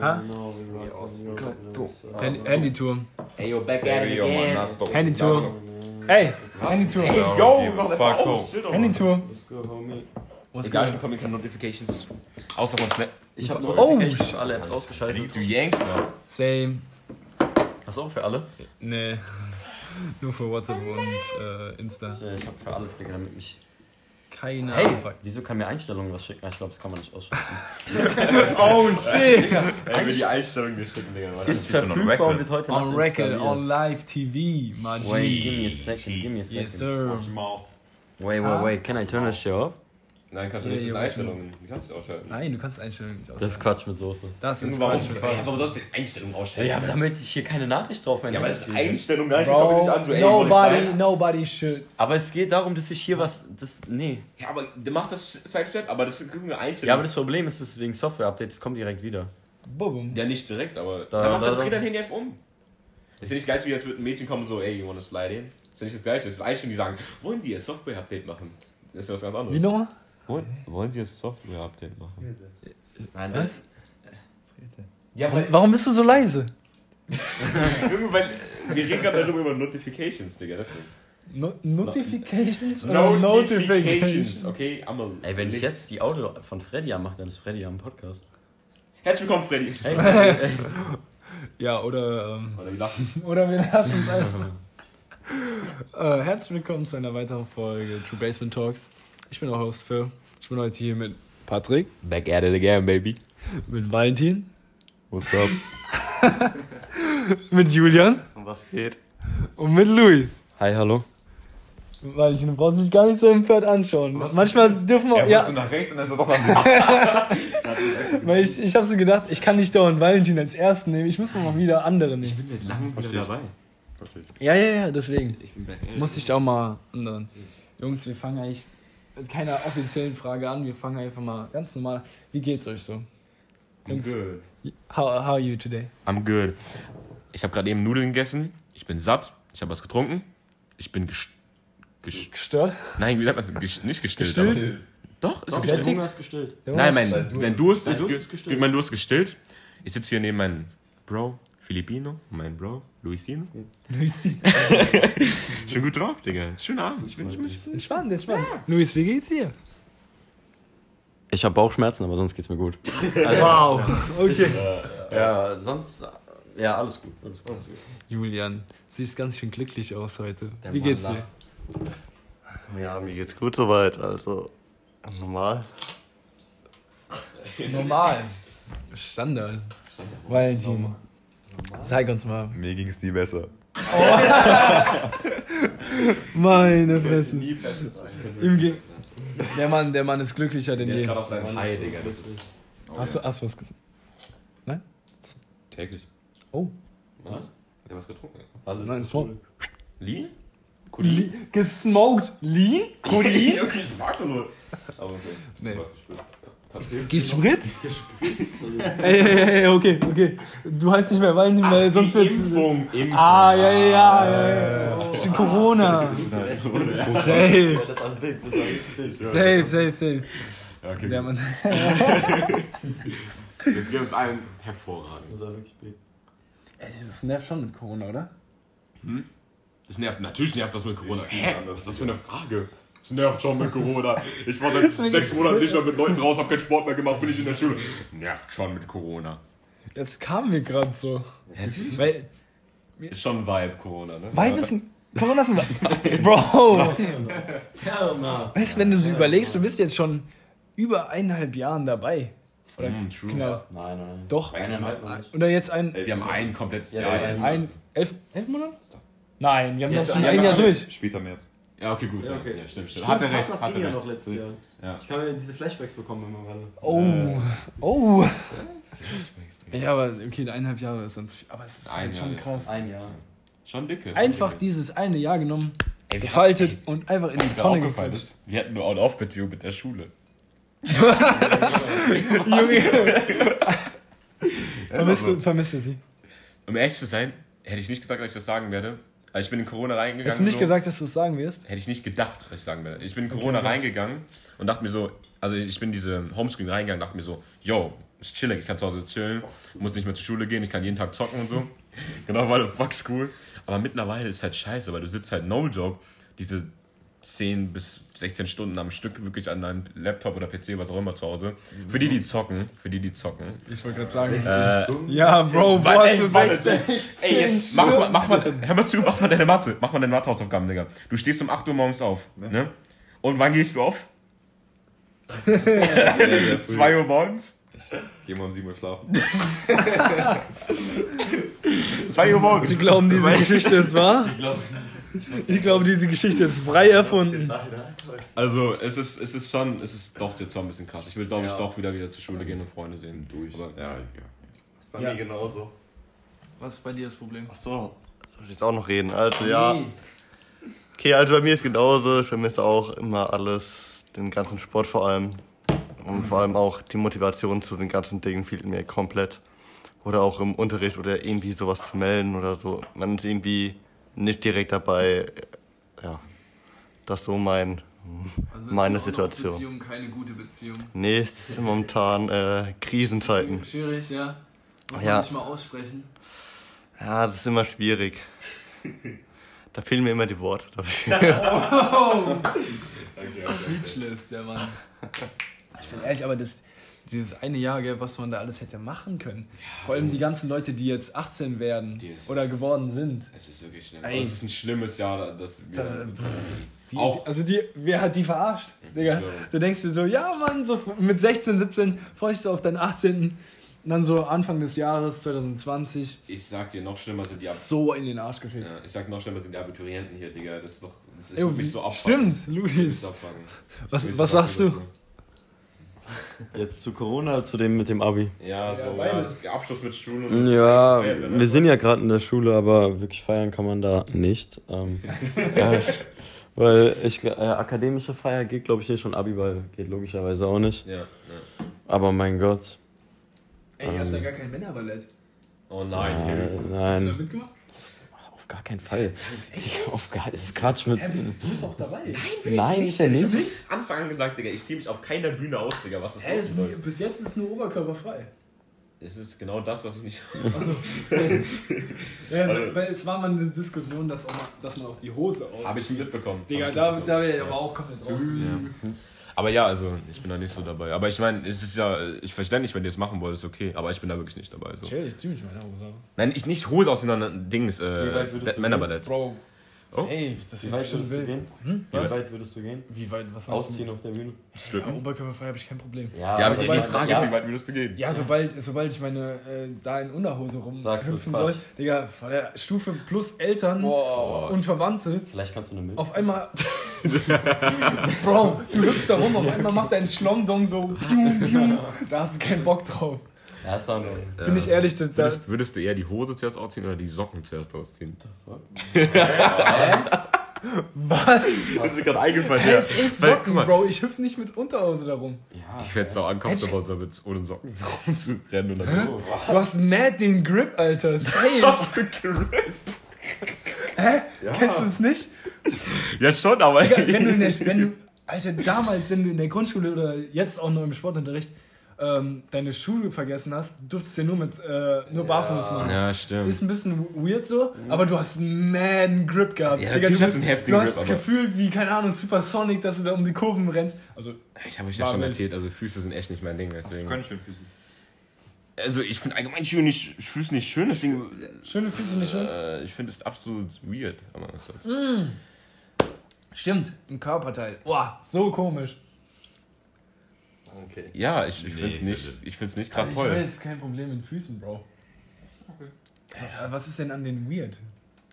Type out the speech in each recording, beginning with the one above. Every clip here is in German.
Ha? Handy- Handytour. Ey, yo, back at it again. Handytour. Ey, Handytour. Ey, yo, Fuck aus. Shit. Handytour. Was Egal, ich bekomme keine Notifications. Außer von Snap. Ich habe Oh, Notifications für alle Apps ausgeschaltet. Du yankst, ne? Same. Hast du auch für alle? Nee. Nur für WhatsApp und äh, Insta. Ich habe für alles, Digga, damit mich. Keine Hey, Ahnung. wieso kann mir Einstellungen was schicken? Ich glaube, das kann man nicht ausschalten. Oh shit! Ey, mir die Einstellung geschickt, Digga. Ist ist verfügbar record. und wird heute On Nacht record, on live TV, my Wait, give me a second, give me a second. Yes, sir. Wait, wait, wait, can I turn this shit off? Nein, kannst du nicht. Das sind ja, Einstellungen. Die kannst du ausschalten. Nein, du kannst Einstellungen nicht Das ausschalten. ist Quatsch mit Soße. Das ist Warum, Quatsch. warum sollst du die Einstellung ausschalten? Ja, aber damit ich hier keine Nachricht drauf Ja, aber das ist. Einstellung, da kommt nicht an, so, ey, nobody, nobody. nobody should. Aber es geht darum, dass ich hier was. Das, nee. Ja, aber der macht das Sidestep, aber das ist eine Einstellung. Ja, aber das Problem ist, dass wegen Software-Update, es kommt direkt wieder. Bubum. Ja, nicht direkt, aber. Da- Da, macht da- dann da- dreht dein Handy einfach um. Ist ja nicht geil, wie jetzt mit einem Mädchen kommen und so, ey, you wanna slide in? Ist ja nicht das Gleiche. Das ist Einstellungen, die sagen, wollen die ihr Software-Update machen? Das ist ja was ganz anderes. Wie nochmal? Wollen, wollen sie ihr Software-Update machen? Nein, Was? Ja, Warum, warum bist du so leise? Irgendwann, wir reden gerade darüber über Notifications, Digga, deswegen. No Notifications? oder Notifications, okay? I'm a Ey, wenn ich jetzt die Audio von Freddy anmache, dann ist Freddy am Podcast. Herzlich willkommen, Freddy. Ja, oder, ähm, Oder wie lachen. oder wir lassen uns einfach. äh, herzlich willkommen zu einer weiteren Folge True Basement Talks. Ich bin der Host Phil. Ich bin heute hier mit Patrick, Back at it again, baby. mit Valentin, What's up? mit Julian Und was geht? und mit Luis. Hi, hallo. Valentin, du brauchst dich gar nicht so empört anschauen. Manchmal dürfen wir. Er Ja, nach rechts und dann ist er doch weil ich, ich habe so gedacht, ich kann nicht dauernd Valentin als ersten nehmen. Ich muss mal wieder andere nehmen. bin seit langem wieder dabei. Ja, ja, ja, deswegen. Ich bin back at it. Muss ich auch mal anderen. Jungs, wir fangen eigentlich mit keiner offiziellen Frage an. Wir fangen einfach mal ganz normal. Wie geht's euch so? I'm good. how, how are you today? I'm good. Ich habe gerade eben Nudeln gegessen. Ich bin satt. Ich habe was getrunken. Ich bin gest gest Gestört? Nein, wie nennt man nicht gestillt. Gestillt? Aber doch, ist Doch, der gestillt. Hunger ist gestillt. Nein, mein, Durst mein Durst ist, Durst ist gestillt. mein Durst gestillt. Ich sitze hier neben meinem Bro, Filipino, mein Bro, Luisino. Schon gut drauf, Digga. Schönen Abend. Ich bin, ich bin, ich bin. Entspannt, entspannt. Luis, wie geht's dir? Ich habe Bauchschmerzen, aber sonst geht's mir gut. Wow. Okay. Ja, sonst. Ja, alles gut. Alles gut. Julian, siehst ganz schön glücklich aus heute. Der Wie geht's dir? Ja, mir geht's gut soweit. Also, normal. Normal. Standard. Valentin. Zeig uns mal. Mir ging's nie besser. Meine Fresse. Ihm ging. Der Mann, der Mann ist glücklicher denn Der ist je. gerade auf seinem High, Digga. Das ist. Hast du, hast du was gesagt? Täglich. Oh. Was? Hat er was getrunken? Alles Nein, ist Smoke. Lean? Li gesmoked Lean? Codein? okay, ich mag nur. Aber okay. Nee. Was gespürt. Gespritzt? ey, ey, ey, okay, okay. Du heißt nicht mehr Valentin, weil sonst wird's. Impfung, Impfung. Ah, ja, ja, ja, ja. ja. Corona. Safe, Das ein Bild, Bild. safe, safe, safe. Ja, okay. Der Mann. Das geht uns allen hervorragend. Das ist ein wirklich Bild. Ey, das nervt schon mit Corona, oder? Das nervt, natürlich nervt das mit Corona. Hä? Was ist das für eine Frage? Das nervt schon mit Corona. Ich war seit sechs Monaten nicht mehr mit Leuten raus, hab keinen Sport mehr gemacht, bin ich in der Schule. Nervt schon mit Corona. Jetzt kam mir gerade so. Natürlich. Weil, Ist schon ein Vibe, Corona, ne? weil wissen. Corona ist ein. Bro! Weißt du, wenn du so überlegst, du bist jetzt schon über eineinhalb Jahren dabei. Oder Mm, true. genau. Nein, nein, nein. Doch. Eineinhalb nicht. Oder jetzt ein. Wir haben ein komplettes Ja, Jahr ein elf, elf Monate? Nein, wir haben Jetzt noch schon ein ein Jahr Jahr durch. Später März. Ja, okay, gut. Ja, okay. Ja, stimmt, stimmt. Stimmt, Hat er fast recht, nach hat er Kenia recht. noch letztes Jahr. Ja. Ich kann mir diese Flashbacks bekommen immer gerade. Oh. Oh. Ja, aber okay, eineinhalb Jahre ist sonst viel. Aber es ist Ein halt schon ist krass. Ein Jahr. Schon dicke. schon Einfach dicke. dieses eine Jahr genommen, Ey, gefaltet haben- und einfach in die Tonne ist, wir hatten eine On-Off-Beziehung mit der Schule. Junge. vermisst, du, vermisst du sie? Um ehrlich zu sein, hätte ich nicht gesagt, dass ich das sagen werde. Also ich bin in Corona reingegangen. Hast du nicht so, gesagt, dass du es sagen wirst? Hätte ich nicht gedacht, dass ich sagen werde. Ich bin in Corona Okay, reingegangen und dachte mir so, Also ich bin in diese Homeschooling reingegangen, dachte mir so, yo, ist chillig, ich kann zu Hause chillen, muss nicht mehr zur Schule gehen, ich kann jeden Tag zocken und so. genau, weil fuck school. Aber mittlerweile ist halt scheiße, weil du sitzt halt no joke, diese 10 bis 16 Stunden am Stück wirklich an deinem Laptop oder PC, was auch immer zu Hause. Für die, die zocken, für die, die zocken. Ich wollte gerade sagen. Äh, Stunden? Ja, Bro, hast ey, du warte, 16? Ey, jetzt mach mal, mach mal, hör mal zu, mach mal deine Mathe, mach mal deine Mathehausaufgaben, Digga. Du stehst um 8 Uhr morgens auf, ne? Und wann gehst du auf? 2 Uhr morgens? Geh mal um 7 Uhr schlafen. 2 Uhr morgens. Sie glauben, diese Geschichte ist wahr? Ich glaube, diese Geschichte ist frei erfunden. Also, es ist, es ist schon, es ist doch jetzt schon ein bisschen krass. Ich will, glaube ich, Ja. doch wieder wieder zur Schule gehen und Freunde sehen. Durch. Aber, Ja, ja. Bei Ja. mir genauso. Was ist bei dir das Problem? Ach so, soll ich jetzt auch noch reden? Also ja. Okay, also bei mir ist genauso. Ich vermisse auch immer alles, den ganzen Sport vor allem. Und vor allem auch die Motivation zu den ganzen Dingen fehlt mir komplett. Oder auch im Unterricht oder irgendwie sowas zu melden oder so. Man ist irgendwie nicht direkt dabei. Ja, das ist so mein, meine Situation. Beziehung keine gute Beziehung. Nee, es sind momentan äh, Krisenzeiten. Schwierig, ja. Muss Ja. man nicht mal aussprechen. Ja, das ist immer schwierig. Da fehlen mir immer die Worte dafür. Speechless, der Mann. Ich bin ehrlich, aber das, dieses eine Jahr, gell, was man da alles hätte machen können. Vor allem die ganzen Leute, die jetzt 18 werden oder geworden sind. es ist wirklich schlimm. Es ist ein schlimmes Jahr, dass wir. Das, Die, Auch- Also die, wer hat die verarscht? Digga, schwöre. du denkst dir so, ja Mann, so mit 16, 17 freust du auf deinen 18. Und dann so Anfang des Jahres 2020 ich sag dir, noch schlimmer sind die Ab so in den Arsch gefickt. ja, Ich sag noch schlimmer sind die Abiturienten hier, Digga. Das ist doch. Das ist Ey, wirklich so abfuckend. Stimmt, Das Luis. Was, was so sagst du? abfuckend. Jetzt zu Corona, zu dem mit dem Abi. Ja, so, ja, beides. der Abschluss mit Stuhl und Ja, das ist eigentlich wir sind ja gerade in der Schule, aber wirklich feiern kann man da nicht. Ähm, ja, weil ich, äh, akademische Feier geht, glaube ich, nicht und Abi-Ball geht logischerweise auch nicht. Ja, ja. Aber mein Gott. Ey, ihr habt da gar kein Männerballett. Oh nein. Äh, Hast du da nein, mitgemacht? Gar keinen Fall. Digga, auf gar, das ist Quatsch mit. du bist auch dabei. Nein, ist er nicht. Anfang an gesagt, Digga, ich zieh mich auf keiner Bühne aus, Digga. Was ist nie, bis jetzt ist nur oberkörperfrei. Es ist genau das, was ich nicht. Ja, Also- weil es war mal eine Diskussion, dass, auch dass man auch die Hose aus. Habe ich mitbekommen. Digga, Hab ich da, mitbekommen. da wäre ich aber auch komplett raus. Ja. Aber ja, also ich bin da nicht so dabei. Aber ich meine, es ist ja, ich verstehe nicht, wenn ihr es machen wollt, ist okay. Aber ich bin da wirklich nicht dabei. So. Chill, ich zieh mich meine Hose aus. Nein, ich nicht Hose aus, sondern Dings, äh, Männerballett. Bro, Oh. safe, das weit bestimmt würdest du wild. gehen? Hm? Wie Was? weit würdest du gehen? Wie weit, was meinst Ausziehen auf der Bühne? du? Ja, Strippen. Oberkörperfrei habe ich kein Problem. Ja, aber die, Frage ja. ist, wie weit würdest du gehen? Ja, sobald, sobald ich meine äh, da in Unterhose rumhüpfen soll, Digga, von der Stufe plus Eltern Boah. und Verwandte, Vielleicht kannst du eine Milch. auf einmal. Bro, du hüpfst da rum, auf einmal macht dein Schlomdong so. Pium, pium, da hast du keinen Bock drauf. Ja, ist auch eine. Bin ich ehrlich, da, da, Würdest, würdest du eher die Hose zuerst ausziehen oder die Socken zuerst ausziehen? was? Das ist gerade eingefallen. Hey, ja. Weil, Socken, guck mal, Bro, ich hüpfe nicht mit Unterhose da rum. Ja. Ich werde es auch uncomfortable, damit ohne Socken rumzurennen und dann so. Du hast mad den Grip, Alter. Safe. Was für Grip? Hä? Kennst du es nicht? Ja, schon, aber. Digga, wenn du in der, wenn du, Alter, damals, wenn du in der Grundschule oder jetzt auch nur im Sportunterricht ähm, deine Schuhe vergessen hast, durftest du ja nur mit äh, nur barfuß machen. Ja, stimmt. Ist ein bisschen weird so, aber du hast einen man Grip gehabt. Ja, Digga, du hast einen heftigen du hast Grip, gefühlt wie, keine Ahnung, Supersonic, dass du da um die Kurven rennst. Also, Ich habe euch War schon erzählt, also Füße sind echt nicht mein Ding, deswegen. Keine schönen Füße. Also ich finde allgemein Schuhe nicht, Füße nicht schön, deswegen. schöne Füße nicht schön. Äh, ich finde es absolut weird. Aber was soll's. Stimmt, ein Körperteil. Boah, so komisch. Okay. Ja, ich, ich Nee, finde es nicht, ich find's nicht Aber gerade ich toll. weiß, kein Problem mit Füßen, Bro. Ja, was ist denn an den weird?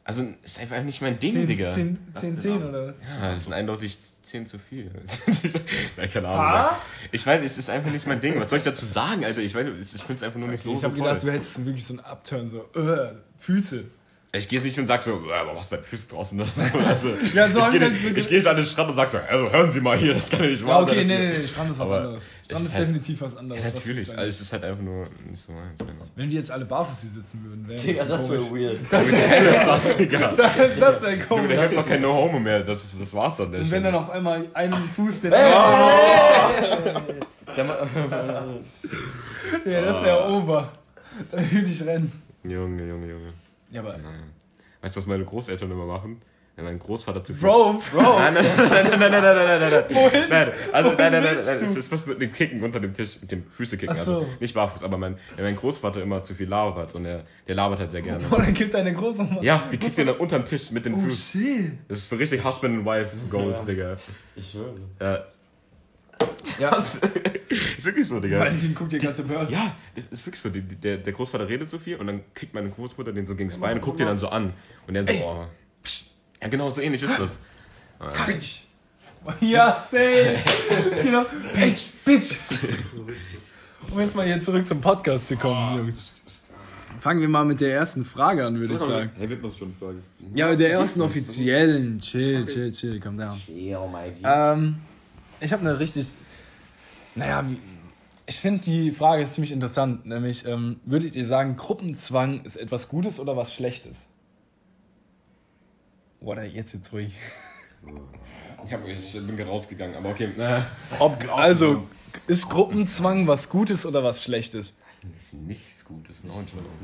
Also es ist einfach nicht mein Ding, 10, Digga. 10, 10, ist 10 immer- oder was? Ja, das sind eindeutig 10 zu viel. Nein, keine Ahnung. Ha? Ich weiß, es ist einfach nicht mein Ding. Was soll ich dazu sagen, Alter? Ich weiß, ich finde es einfach nur nicht so, ich habe gedacht, du hättest wirklich so einen Upturn, so, äh, Füße. Ich gehe jetzt nicht und sag so, "Äh, aber was ist deine Füße draußen? oder so. Also, Ja, so ich gehe so ich ge- gehe jetzt an den Strand und sag so, also hören Sie mal hier, das kann ich nicht Ja, machen. okay, Das- nee, nee, nee, Strand ist was Aber anderes. Strand ist ist halt- definitiv was anderes. Ja, was natürlich, du also es ist halt einfach nur nicht so meins. Wenn wir jetzt alle barfuß hier sitzen würden, wäre Digga, das wäre weird. Das ist das, Digga. Das wäre komisch. da gibt's doch kein No-Homo mehr, das, das war's dann. der Und wenn dann auf einmal einen Fuß den Ja, das wäre Ober. Da würde ich rennen. Junge, Junge, Junge. Ja, aber. Weißt du, was meine Großeltern immer machen? Wenn mein Großvater zu viel. Bro, Bro. Nein, nein, nein, nein, nein, nein, nein, nein, nein, nein. Wohin? Nein, also Wohin nein, nein, nein, nein, es ist was mit dem Kicken unter dem Tisch, mit dem Füße kicken. Ach so. Also nicht barfuß, aber mein, wenn mein Großvater immer zu viel labert und er, der labert halt sehr gerne. Boah, dann gibt deine Großmama. Ja, die kickt ihn dann unterm Tisch mit den Oh Füßen. shit. Das ist so richtig Husband and Wife Goals, Digga. Ich schwöre. Ja, Ja, ist wirklich so, Digga. Valentin guckt dir ganze Bird. Ja, es ist wirklich so. Die, die, der, der Großvater redet so viel und dann kickt meine Großmutter den so gegen das Bein und guckt den dann so an. Und der so, oh. psch. Ja, genau, so ähnlich ist das. Bitch. Ja, safe. genau. Bitch, bitch. Um jetzt mal hier zurück zum Podcast zu kommen, Jungs. Fangen wir mal mit der ersten Frage an, würde ich sagen. Hey, wird noch schon eine Frage. Ja, mit der ersten offiziellen. Chill, chill, chill, calm down. Yeah, my G. Ähm, ich habe eine richtig. Naja, ich finde die Frage ist ziemlich interessant. Nämlich, ähm, würdet ihr sagen, Gruppenzwang ist etwas Gutes oder was Schlechtes? Oder jetzt jetzt ruhig. Ich, hab, ich bin gerade rausgegangen, aber okay. Äh, Ob, also, ist Gruppenzwang was Gutes oder was Schlechtes? nichts Gutes, nein.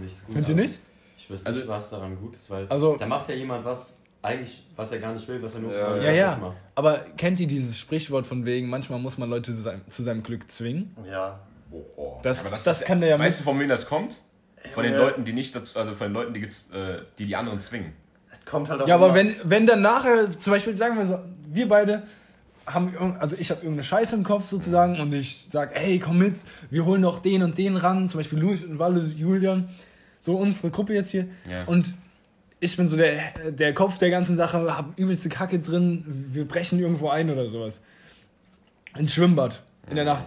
Nichts gut. Findet ihr nicht? Ich weiß Also- nicht, was daran gut ist, weil Also- da macht ja jemand was, eigentlich, was er gar nicht will, was er nur Ja, Ja, ja. das macht. Aber kennt ihr dieses Sprichwort von wegen, manchmal muss man Leute zu seinem, zu seinem Glück zwingen? Ja. Boah. Das- Aber das kann der ja Weißt du, von wem das kommt? Von den. Leuten, die nicht dazu, also von den Leuten, die, äh, die die anderen zwingen. Es kommt halt auch Ja, aber wenn, wenn dann nachher, zum Beispiel sagen wir so, wir beide haben, irgend- also ich habe irgendeine Scheiße im Kopf sozusagen und ich sag, ey, komm mit, wir holen noch den und den ran, zum Beispiel Luis und Walle, Julian, so unsere Gruppe jetzt hier. Ja. Und ich bin so der, der Kopf der ganzen Sache, hab übelste Kacke drin, wir brechen irgendwo ein oder sowas. Ins Schwimmbad, in der Nacht,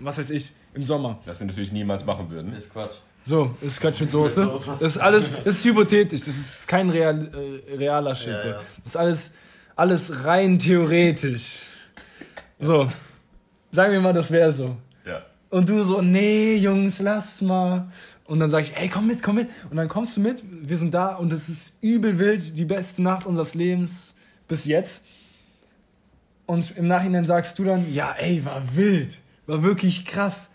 was weiß ich, im Sommer. Das wir natürlich niemals machen würden. Ist Quatsch. So, ist Quatsch mit Soße. Das ist alles, das ist hypothetisch, das ist kein real, äh, realer Shit. Ja, so. ja. Das ist alles, alles rein theoretisch. So, sagen wir mal, das wäre so. Ja. Und du so, nee, Jungs, lass mal. Und dann sag ich, ey, komm mit, komm mit. Und dann kommst du mit, wir sind da und es ist übel wild, die beste Nacht unseres Lebens bis jetzt. Und im Nachhinein sagst du dann, ja, ey, war wild, war wirklich krass.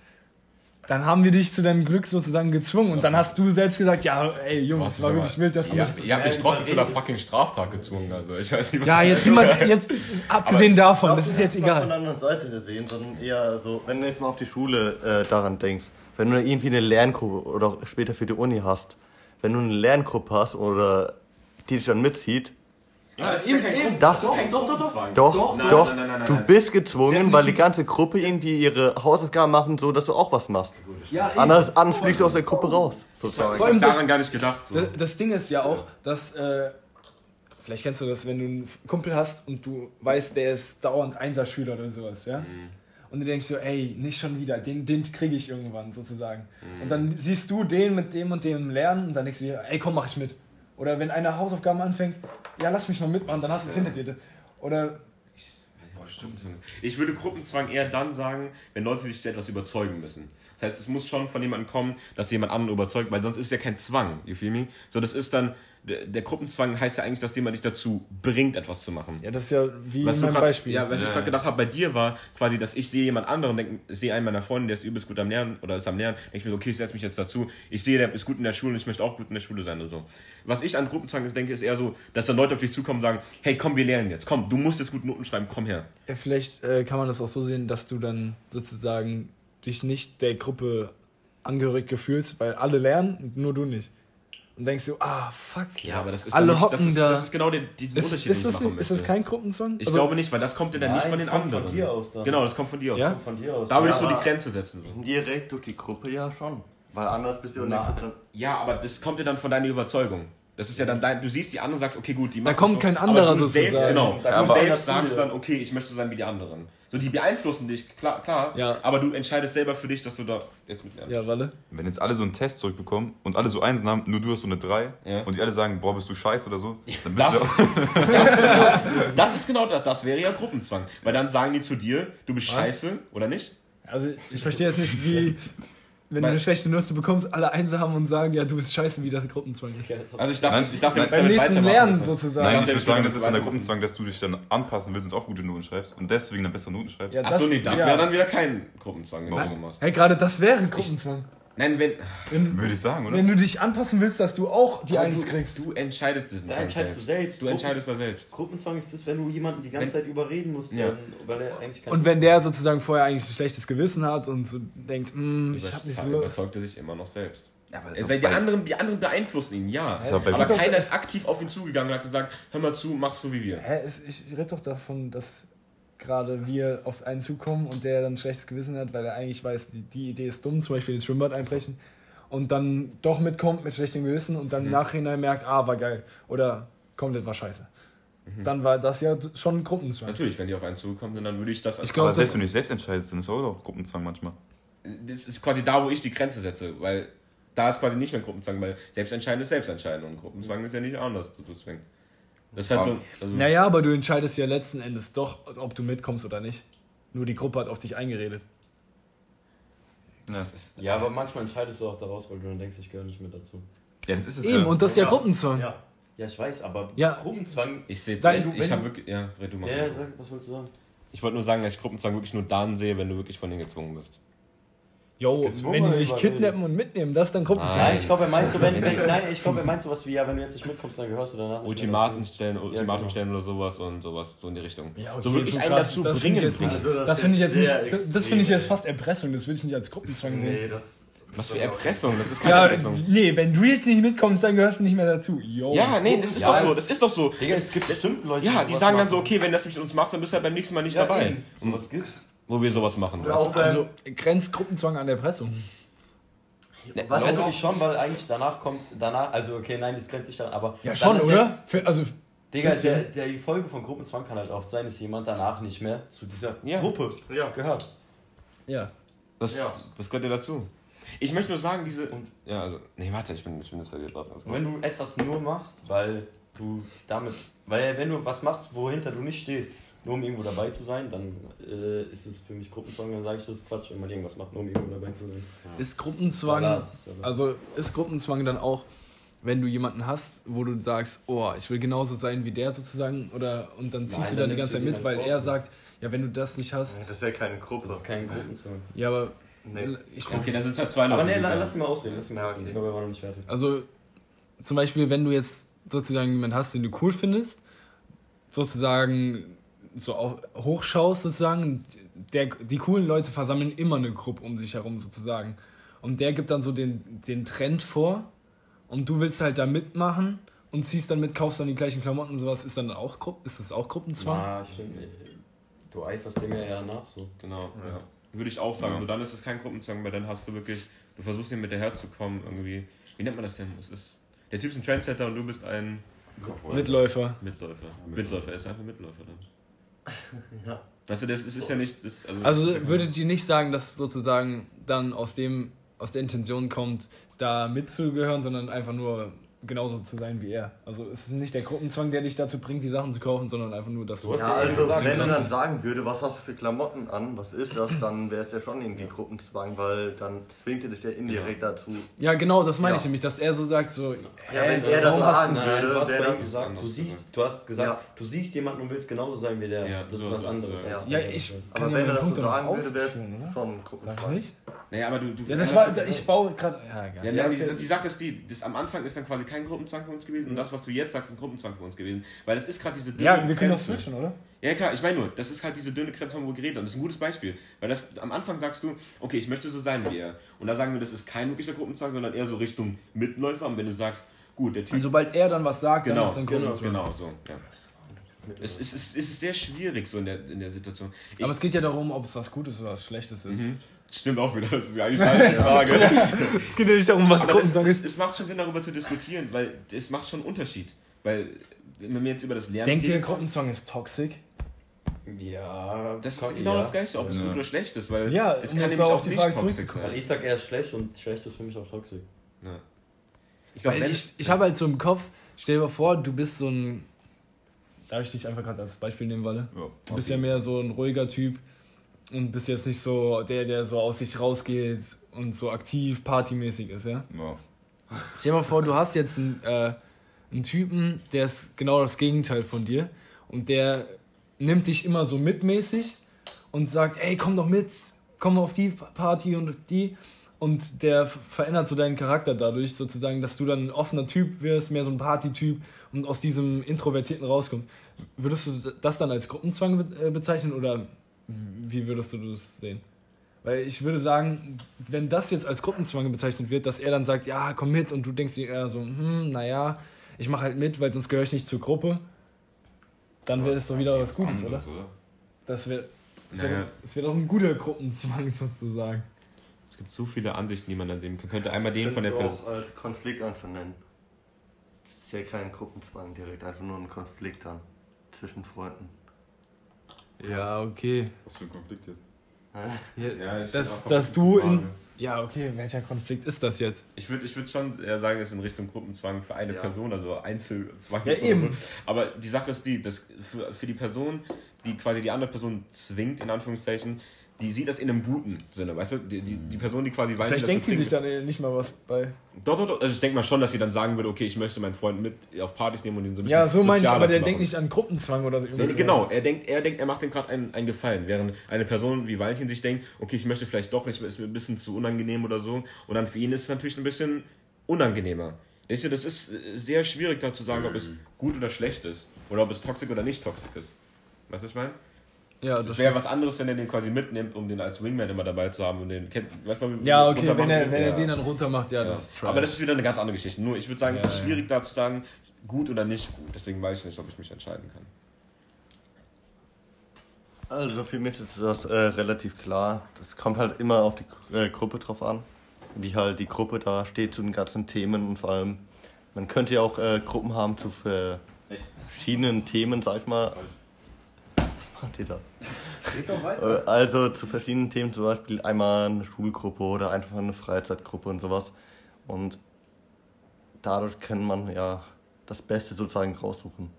Dann haben wir dich zu deinem Glück sozusagen gezwungen. Und dann hast du selbst gesagt, ja, ey, Jungs, war wirklich wild, dass du ja, mich... Ihr habt mich trotzdem zu einer fucking Straftat gezwungen, also ich weiß nicht, was Ja, jetzt jemand, jetzt, abgesehen davon, das ist jetzt Mal Von egal. der anderen Seite gesehen, sondern eher so, wenn du jetzt mal auf die Schule äh, daran denkst, wenn du irgendwie eine Lerngruppe oder später für die Uni hast, wenn du eine Lerngruppe hast oder die dich dann mitzieht, Ja, das ist ja kein Grund. das kein Gruppenzwang. doch, Nein, doch, nein, nein, nein, nein, du bist gezwungen, weil die ganze Gruppe irgendwie ihre Hausaufgaben machen, so dass du auch was machst. Anders, anders fliegst du aus der Gruppe raus, Ich sozusagen. allem hab das- daran gar nicht gedacht. So. Das, das Ding ist ja auch, dass, äh, vielleicht kennst du das, wenn du einen Kumpel hast und du weißt, der ist dauernd Einserschüler oder sowas, ja? Und du denkst so, ey, nicht schon wieder, den, den kriege ich irgendwann sozusagen. Und dann siehst du den mit dem und dem lernen und dann denkst du dir, ey, komm, mach ich mit. Oder wenn einer Hausaufgaben anfängt, ja, lass mich mal mitmachen, dann hast du es hinter dir. Oder. Ich würde Gruppenzwang eher dann sagen, wenn Leute sich zu etwas überzeugen müssen. Das heißt, es muss schon von jemandem kommen, dass jemand anderen überzeugt, weil sonst ist ja kein Zwang, you feel me? So, das ist dann, der, Gruppenzwang heißt ja eigentlich, dass jemand dich dazu bringt, etwas zu machen. ja, das ist ja wie Was in meinem grad- Beispiel. Ja, was ich gerade gedacht habe bei dir war quasi, dass ich sehe jemand anderen, denk, ich sehe einen meiner Freunde, der ist übelst gut am Lernen oder ist am Lernen, denke ich mir so, okay, ich setze mich jetzt dazu. Ich sehe, der ist gut in der Schule und ich möchte auch gut in der Schule sein oder so. Was ich an Gruppenzwang ist, denke, ist eher so, dass dann Leute auf dich zukommen und sagen, hey, komm, wir lernen jetzt, komm, du musst jetzt gut Noten schreiben, komm her. Ja, vielleicht äh, kann man das auch so sehen, dass du dann sozusagen dich nicht der Gruppe angehörig gefühlst, weil alle lernen und nur du nicht. Und denkst du, ah, fuck. Ja, aber das ist alle nicht, hocken das ist, da. Das ist genau der, diesen ist, Unterschied, ist, den das, ich machen nicht- ist möchte. das kein Gruppenzwang? ich Also, glaube nicht, weil das kommt ja dann nicht von den anderen. von dir aus dann. Genau, das kommt von dir aus. Ja? Von dir aus. Da würde ich so Ja, die Grenze setzen. So. Direkt durch die Gruppe ja schon. Weil anders bist du in der Na. Gruppe. Ja, aber das kommt ja dann von deiner Überzeugung. Das ist ja dann dein, du siehst die anderen und sagst, okay, gut, die Da machen kommt so, kein anderer du selbst. Genau, Da du selbst sagst dann, okay, ich möchte so sein wie die anderen. So, die beeinflussen dich, klar, klar Ja. aber du entscheidest selber für dich, dass du da jetzt mit Ja, Walle. Wenn jetzt alle so einen Test zurückbekommen und alle so Einsen haben, nur du hast so eine 3 Ja. und die alle sagen, boah, bist du scheiße oder so, dann bist Das, du das, das, das ist genau das, das wäre ja Gruppenzwang. Weil dann sagen die zu dir, du bist Was? scheiße, oder nicht? Also ich verstehe jetzt nicht, wie, wenn du eine schlechte Note bekommst, alle Einser haben und sagen, ja, du bist scheiße, wie das Gruppenzwang ist. Also ich dachte, Nein, ich dachte, nein, Beim nächsten Lernen so. sozusagen. Nein, Ja, ich würde sagen, das ist dann der Gruppenzwang, dass du dich dann anpassen willst und auch gute Noten schreibst und deswegen dann bessere Noten schreibst. Ja, Achso, nee, das ja. wäre dann wieder kein Gruppenzwang, wenn du so machst. Hey, gerade das wäre Gruppenzwang. Nein, wenn, Wenn, Würde ich sagen, oder? wenn du dich anpassen willst, dass du auch die Eins kriegst. du entscheidest das Da entscheidest du selbst. Du entscheidest da selbst. Gruppenzwang ist das, wenn du jemanden die ganze Wenn- Zeit überreden musst, Ja. dann, weil er eigentlich Und wenn der sozusagen vorher eigentlich ein schlechtes Gewissen hat und so denkt, hm, ich hab nicht so Lust. überzeugt er sich immer noch selbst. Ja, aber das die, anderen, die anderen beeinflussen ihn, ja. Aber keiner ist aktiv auf ihn zugegangen und hat gesagt, hör mal zu, mach so wie wir. Hä, es- ich rede doch davon, dass gerade wir auf einen zukommen und der dann ein schlechtes Gewissen hat, weil er eigentlich weiß, die, die Idee ist dumm, zum Beispiel ins Schwimmbad einbrechen und dann doch mitkommt mit schlechtem Gewissen und dann im Nachhinein merkt, ah, war geil oder komplett war scheiße. Dann war das ja schon ein Gruppenzwang. Natürlich, wenn die auf einen zukommen, dann würde ich das als Ich glaub, Aber selbst das- wenn du nicht selbst entscheidest, dann ist auch doch Gruppenzwang manchmal. das ist quasi da, wo ich die Grenze setze, weil da ist quasi nicht mehr Gruppenzwang, weil Selbstentscheiden ist Selbstentscheiden und Gruppenzwang ist ja nicht anders, du zwingen. Das ist halt so. Also, Naja, aber du entscheidest ja letzten Endes doch, ob du mitkommst oder nicht. Nur die Gruppe hat auf dich eingeredet. Ja. das ist, Ja, aber manchmal entscheidest du auch daraus, weil du dann denkst, ich gehöre nicht mehr dazu. ja, das ist es Eben, ja. und das ist ja, Ja. Gruppenzwang. Ja. Ja, ich weiß, aber Ja. Gruppenzwang. ich sehe, Dein- ich, ich habe wirklich, ja, red du mal. Ja, ja, sag, was wolltest du sagen? Ich wollte nur sagen, dass ich Gruppenzwang wirklich nur dann sehe, wenn du wirklich von denen gezwungen bist. Jo, wenn die dich kidnappen und mitnehmen, das dann Gruppenzwang. Nein. Nein, ich glaube, er meint so, wenn, wenn, nein, ich glaube, er meint sowas wie, ja, wenn du jetzt nicht mitkommst, dann gehörst du danach nicht Ultimaten stellen, Ultimatum genau. stellen oder sowas und sowas, so in die Richtung. Ja, okay, so wirklich so einen dazu das bringen. ich jetzt nicht- Also das finde ich jetzt nicht, das, das finde ich jetzt fast Erpressung, das würde ich nicht als Gruppenzwang sehen. Nee, das. Was für Erpressung, das ist keine Ja, Erpressung. nee, wenn du jetzt nicht mitkommst, dann gehörst du nicht mehr dazu. Jo. Ja, nee, das ist Ja, doch so, das ist doch so. Digga, es gibt bestimmt Leute, Ja, die sagen dann so, okay, wenn das nicht mit uns machst, dann bist du halt beim nächsten Mal nicht Ja, dabei. eben. Sowas gibt's. Wo wir sowas machen. Oder auch beim, Also grenzt Gruppenzwang an Erpressung. was Also ich schon, weil eigentlich danach kommt, danach, also okay, nein, das grenzt sich daran, aber... Ja, schon, dann- oder? Für, also, Digga, der, der, die Folge von Gruppenzwang kann halt oft sein, dass jemand danach nicht mehr zu dieser Ja. Gruppe Ja. gehört. ja. Das, Ja. das gehört ja dazu. Ich möchte nur sagen, diese. Ja, also. Nee, warte, ich bin, ich bin das verwirrt. Warte, ganz Und kurz. wenn du etwas nur machst, weil du damit, weil wenn du was machst, wohinter du nicht stehst, nur um irgendwo dabei zu sein, dann äh, ist es für mich Gruppenzwang, dann sage ich, das ist Quatsch, wenn man irgendwas macht, nur um irgendwo dabei zu sein. Ist Gruppenzwang, Salat, Salat. also ist Gruppenzwang dann auch, wenn du jemanden hast, wo du sagst, oh, ich will genauso sein wie der sozusagen, oder und dann ziehst Nein, du dann dann die ganze Zeit mit, weil er sagt, ja, wenn du das nicht hast, Das wäre keine Gruppe. Das ist kein Gruppenzwang. ja, aber Nee. ich, Okay, da sind halt zwei Leute. Aber nee, lass mich mal ausreden, lass mich mal Ja, ausreden. okay. Ich glaube, wir waren noch nicht fertig. Also zum Beispiel, wenn du jetzt sozusagen jemanden hast, den du cool findest, sozusagen so auch hochschaust sozusagen, der, die coolen Leute versammeln immer eine Gruppe um sich herum sozusagen. Und der gibt dann so den, den Trend vor und du willst halt da mitmachen und ziehst dann mit, kaufst dann die gleichen Klamotten und sowas, ist dann auch Grupp, ist das auch Gruppenzwang? Ah, stimmt. Du eiferst dem ja eher nach, so. Genau. Ja. Würde ich auch sagen. So, dann ist es kein Gruppenzwang, weil dann hast du wirklich. Du versuchst ihm mit der herzukommen irgendwie. Wie nennt man das denn? Das ist. Der Typ ist ein Trendsetter und du bist ein Mitläufer. Mitläufer. Mitläufer, er ist einfach Mitläufer dann. Ja. Weißt du, das, das ist ja nicht. Das, also, Also würdet ihr nicht sagen, dass sozusagen dann aus dem aus der Intention kommt, da mitzugehören, sondern einfach nur genauso zu sein wie er. Also es ist nicht der Gruppenzwang, der dich dazu bringt, die Sachen zu kaufen, sondern einfach nur, dass du. Ja, also gesagt, wenn du dass- dann sagen würde, was hast du für Klamotten an, was ist das, dann wäre es ja schon irgendwie Gruppenzwang, weil dann zwingt er dich ja indirekt dazu. Ja, genau, das meine ich Ja. nämlich, dass er so sagt, so. Ja, hä, wenn er das hast sagen Nein, du würde, hast das. gesagt, du siehst, du hast gesagt, Ja. du siehst jemanden und willst genauso sein wie der. Ja, das ist was anderes. ja. ich Aber kann ja wenn er das so sagen würde, wäre es schon Sag ich Gruppenzwang. nicht? Naja, aber du. du Ja, das war, ich baue gerade. Ja. Ja, Ja, okay. die, die Sache ist die, das am Anfang ist dann quasi kein Gruppenzwang für uns gewesen und das, was du jetzt sagst, ist ein Gruppenzwang für uns gewesen. Weil das ist gerade diese dünne ja, wir können doch Grenze. switchen, oder? Ja, klar, ich meine nur, das ist halt diese dünne Grenze, von wo wir geredet haben. Das ist ein gutes Beispiel. Weil das am Anfang sagst du, okay, ich möchte so sein wie er. Und da sagen wir, das ist kein wirklicher Gruppenzwang, sondern eher so Richtung Mitläufer. Und wenn du sagst, gut, der Typ. Und sobald er dann was sagt, dann genau, ist dann genau, Gruppenzwang. genau, so. Ja. Es, ist, es, ist, es ist sehr schwierig so in der, in der Situation. Ich, Aber es geht ja darum, ob es was Gutes oder was Schlechtes ist. Mhm. Stimmt auch wieder, das ist eigentlich eine Frage. Es geht ja nicht darum, was Aber das, es, ist. es macht schon Sinn, darüber zu diskutieren, weil es macht schon einen Unterschied. Weil, wenn wir jetzt über das Lernen Denkt ihr, Gruppenzwang ist toxisch? Ja, das ist genau ja. das Gleiche, ob es Ja. gut oder schlecht ist, weil Ja, es kann nämlich auf auch die nicht Frage toxisch zurückzukommen. Weil sein. ich sag, er ist schlecht und schlecht ist für mich auch toxisch. Ja. Ich ich, ich habe halt so im Kopf, stell dir mal vor, du bist so ein. Darf ich dich einfach gerade als Beispiel nehmen, Walle? Ja. Du bist ja mehr so ein ruhiger Typ und bist jetzt nicht so der, der so aus sich rausgeht und so aktiv, partymäßig ist, ja? Ja. Stell dir mal vor, du hast jetzt einen, äh, einen Typen, der ist genau das Gegenteil von dir und der nimmt dich immer so mitmäßig und sagt, ey, komm doch mit, komm auf die Party und die und der verändert so deinen Charakter dadurch sozusagen, dass du dann ein offener Typ wirst, mehr so ein Partytyp und aus diesem Introvertierten rauskommst. Würdest du das dann als Gruppenzwang äh, bezeichnen oder wie würdest du das sehen? Weil ich würde sagen, wenn das jetzt als Gruppenzwang bezeichnet wird, dass er dann sagt, ja, komm mit und du denkst dir eher so, hm, naja, ich mache halt mit, weil sonst gehöre ich nicht zur Gruppe, dann wäre das doch wieder was Gutes, oder? Anderes, oder? Das wäre das wär, Naja. das wär doch ein guter Gruppenzwang sozusagen. Es gibt so viele Ansichten, die man dann nehmen könnte. Einmal den von der Person. auch als Konflikt einfach nennen. Das ist ja kein Gruppenzwang direkt, einfach nur ein Konflikt dann zwischen Freunden. Ja, okay. Was für ein Konflikt jetzt? Ja, Ja, ich dass, dass du in. Frage. Ja, okay, welcher Konflikt ist das jetzt? Ich würde ich würd schon eher sagen, es ist in Richtung Gruppenzwang für eine Ja. Person, also Einzelzwang. Ja, ist oder eben. So. Aber die Sache ist die, dass für, für die Person, die quasi die andere Person zwingt, in Anführungszeichen, die sieht das in einem guten Sinne, weißt du? Die, die, die Person, die quasi Valentin Vielleicht denkt die sich dann nicht mal was bei. Doch, doch, doch. Also ich denke mal schon, dass sie dann sagen würde, okay, ich möchte meinen Freund mit auf Partys nehmen und ihn so ein bisschen Ja, so meine ich, aber der machen. denkt nicht an Gruppenzwang oder so. Nee, genau, er denkt, er denkt, er macht ihm gerade einen, einen Gefallen, während eine Person wie Valentin sich denkt, okay, ich möchte vielleicht doch nicht, ist mir ein bisschen zu unangenehm oder so. Und dann für ihn ist es natürlich ein bisschen unangenehmer. Weißt du, das ist äh, sehr schwierig da zu sagen, ob es gut oder schlecht ist. Oder ob es toxisch oder nicht toxisch ist. Weißt du, was ich meine? Ja, Es wäre was anderes, wenn er den quasi mitnimmt, um den als Wingman immer dabei zu haben und den kennt. Weißt du, Ja, okay, wenn er, wenn er Ja. den dann runter macht, ja, Ja. das ist trash. Aber das ist wieder eine ganz andere Geschichte. Nur ich würde sagen, Ja, es ist ja. schwierig da zu sagen, gut oder nicht gut. Deswegen weiß ich nicht, ob ich mich entscheiden kann. Also für mich ist das äh, relativ klar. Das kommt halt immer auf die äh, Gruppe drauf an, wie halt die Gruppe da steht zu den ganzen Themen und vor allem, man könnte ja auch äh, Gruppen haben zu ver verschiedenen Themen, sag ich mal. Was macht ihr da? Geht doch weiter. Äh, Also zu verschiedenen Themen, zum Beispiel einmal eine Schulgruppe oder einfach eine Freizeitgruppe und sowas. Und dadurch kann man ja das Beste sozusagen raussuchen.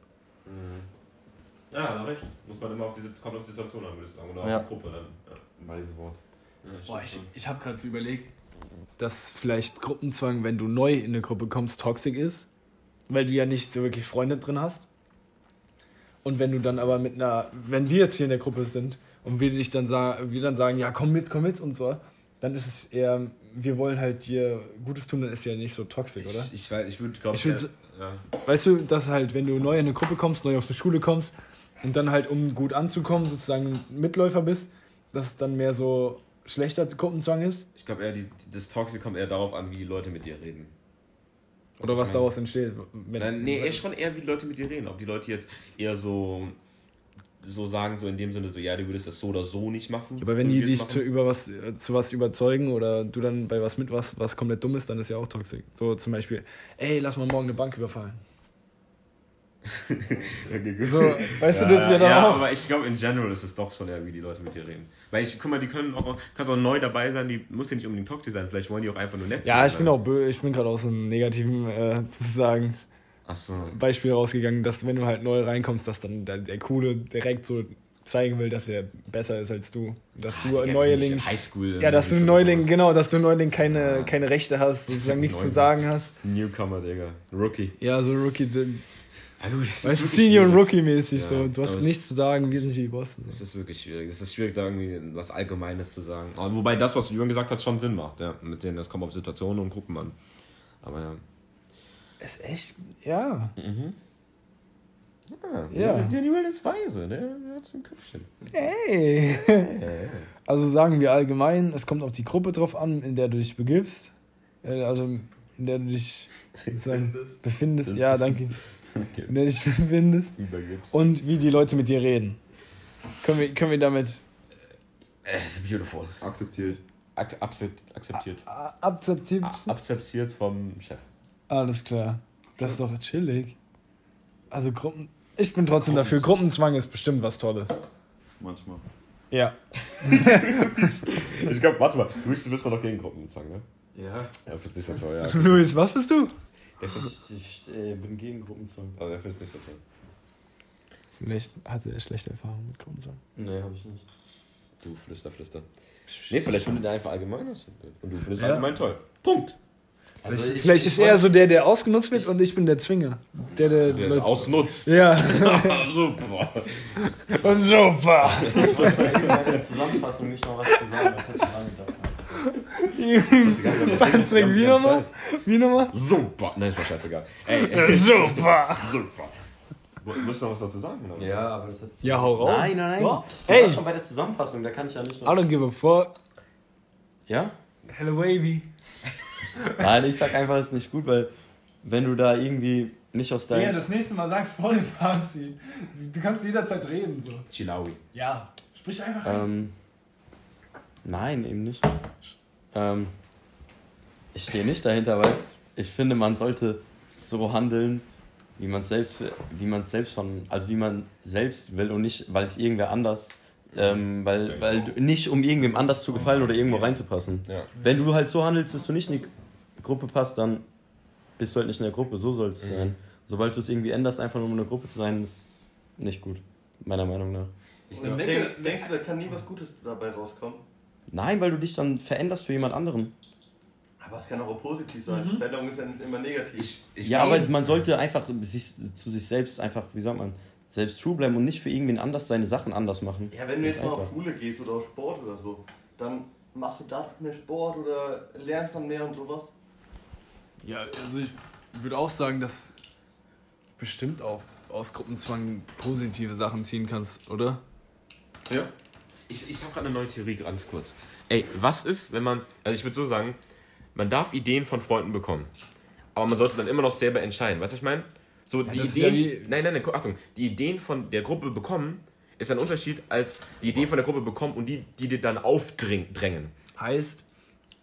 Ja, na recht. Muss man immer auf die, kommt auf die Situation an, würde ich sagen. Oder auf Ja. die Gruppe dann. Ja. Weise Wort. Ja, Boah, ich, ich habe gerade so überlegt, dass vielleicht Gruppenzwang, wenn du neu in eine Gruppe kommst, toxisch ist, weil du ja nicht so wirklich Freunde drin hast. Und wenn du dann aber mit einer, wenn wir jetzt hier in der Gruppe sind und wir dich dann sagen, wir dann sagen, ja komm mit, komm mit und so, dann ist es eher, wir wollen halt dir Gutes tun, dann ist ja nicht so toxisch, oder? Ich, ich, weiß, ich würde, glaube Ich würd- ja. Weißt du, dass halt, wenn du neu in eine Gruppe kommst, neu auf eine Schule kommst und dann halt, um gut anzukommen, sozusagen Mitläufer bist, dass es dann mehr so schlechter Gruppenzwang ist? Ich glaube eher, die, das Toxic kommt eher darauf an, wie die Leute mit dir reden. Oder was meine? daraus entsteht? Wenn, Nein, nee, eher schon eher, wie die Leute mit dir reden. Ob die Leute jetzt eher so, so sagen, so in dem Sinne, so, ja, du würdest das so oder so nicht machen. aber wenn die dich machen. zu, über was, zu was überzeugen oder du dann bei was mit was, was komplett dumm ist, dann ist ja auch toxisch. So zum Beispiel, ey, lass mal morgen eine Bank überfallen. So, weißt du, das ist ja dann ja, auch. aber ich glaube, in general ist es doch schon eher, wie die Leute mit dir reden. Weil ich, guck mal, die können auch, kannst auch neu dabei sein, die muss ja nicht unbedingt toxisch sein, vielleicht wollen die auch einfach nur nett zu Ja, ich bin sein. auch bö ich bin gerade aus einem negativen äh, sozusagen Achso. Beispiel rausgegangen, dass wenn du halt neu reinkommst, dass dann der, der Coole direkt so zeigen will, dass er besser ist als du. Dass du ein Neuling. Highschool. Ja, dass du ein Neuling, genau, dass du Neuling keine, Ja. keine Rechte hast, sozusagen nichts zu Neuling. sagen hast. Newcomer, Digga. Rookie. Ja, so Rookie, Ja, gut, das weißt wirklich Senior und. Rookie-mäßig Ja, so. Du hast nichts zu sagen, wir sind die Bossen. Das ist wirklich schwierig. Es ist schwierig, da irgendwie was Allgemeines zu sagen. Aber wobei das, was Jürgen gesagt hat, schon Sinn macht. Ja, mit denen, das kommt auf Situationen und Gruppen an. Aber ja. Ist echt, ja. Ja, Ja. Der, Will ist weise, der hat so ein Köpfchen. Hey. Also sagen wir allgemein, es kommt auf die Gruppe drauf an, in der du dich begibst. Äh, Also in der du dich sozusagen befindest. Ja, danke. In der du dich befindest. Übergibst. Und wie die Leute mit dir reden. Können wir, können wir damit. Äh, ist beautiful. Akzeptiere ich. Ak akzept, akzeptiert. A- Akzeptiert. Akzeptiert vom Chef. Alles klar. Das ist doch chillig. Also Gruppen. Ich bin trotzdem dafür. Gruppenzwang ist bestimmt was Tolles. Manchmal. Ja. Ich glaube, warte mal, du bist, du bist doch noch gegen Gruppenzwang, ne? Ja, Ja, findest nicht so toll, ja. Luis, was bist du? Findet ich, ich äh, bin gegen Gruppenzwang. also der findest nicht so toll. Vielleicht hatte er schlechte Erfahrungen mit Gruppenzwang. Nee, hab ich nicht. Du flüster, flüster. Nee, vielleicht findet er einfach allgemein das gut. Und du findest Ja. allgemein toll. Punkt. Also ich- Vielleicht ist er so der, der ausgenutzt wird und ich bin der Zwinger. Der, der, Der ausnutzt. Ja. Super. Und super. Ich bei der Zusammenfassung nicht noch was zu sagen, das hätte ich lange gedauert. Deswegen, wie nochmal? Wie nochmal? Super. Nein, ist mir scheißegal. Ey, ey. Super. Super. Müssen wir noch was dazu sagen? Oder? was? Ja, aber das hat Ja, hau raus. Nein, nein, nein. So. Du Hey. warst schon bei der Zusammenfassung, da kann ich ja nicht I noch. don't give a fuck. Ja? Hello Wavy. Nein, ich sag einfach, es ist nicht gut, weil wenn du da irgendwie nicht aus Ja, deinem. das nächste Mal sagst vor dem Fazit. Du kannst jederzeit reden, so. Chilawi. Ja. Sprich einfach rein. Ähm, nein, eben nicht. Ähm, ich stehe nicht dahinter, weil ich finde, man sollte so handeln, wie man selbst, wie man selbst von, also wie man selbst will und nicht, weil es irgendwer anders, ähm, weil, weil du, nicht um irgendwem anders zu gefallen oder irgendwo reinzupassen. Ja. Wenn du halt so handelst, dass du nicht in die Gruppe passt, dann bist du halt nicht in der Gruppe. So soll es Mhm. sein. Sobald du es irgendwie änderst, einfach nur um in der Gruppe zu sein, ist nicht gut. Meiner Meinung nach. Ich Denk, denke, denkst du, da kann nie was Gutes dabei rauskommen? Nein, weil du dich dann veränderst für jemand anderen. Aber es kann auch positiv sein. Veränderung ist ja nicht immer negativ. ich, ich ja, aber man sollte einfach sich, zu sich selbst einfach, wie sagt man, selbst true bleiben und nicht für irgendwen anders seine Sachen anders machen. ja, wenn du jetzt mal auf. Schule gehst oder auf Sport oder so, dann machst du da mehr Sport oder lernst dann mehr und sowas. Ja, also ich würde auch sagen, dass bestimmt auch aus Gruppenzwang positive Sachen ziehen kannst, oder? Ja. Ich, ich habe gerade eine neue Theorie, ganz kurz. Ey, was ist, wenn man, also ich würde so sagen, man darf Ideen von Freunden bekommen, aber man sollte dann immer noch selber entscheiden. Weißt du, was ich meine? So, die ja Ideen, wie- nein, nein, nein, Achtung, die Ideen von der Gruppe bekommen, ist ein Unterschied als die Ideen von der Gruppe bekommen und die, die dir dann aufdrängen. Heißt,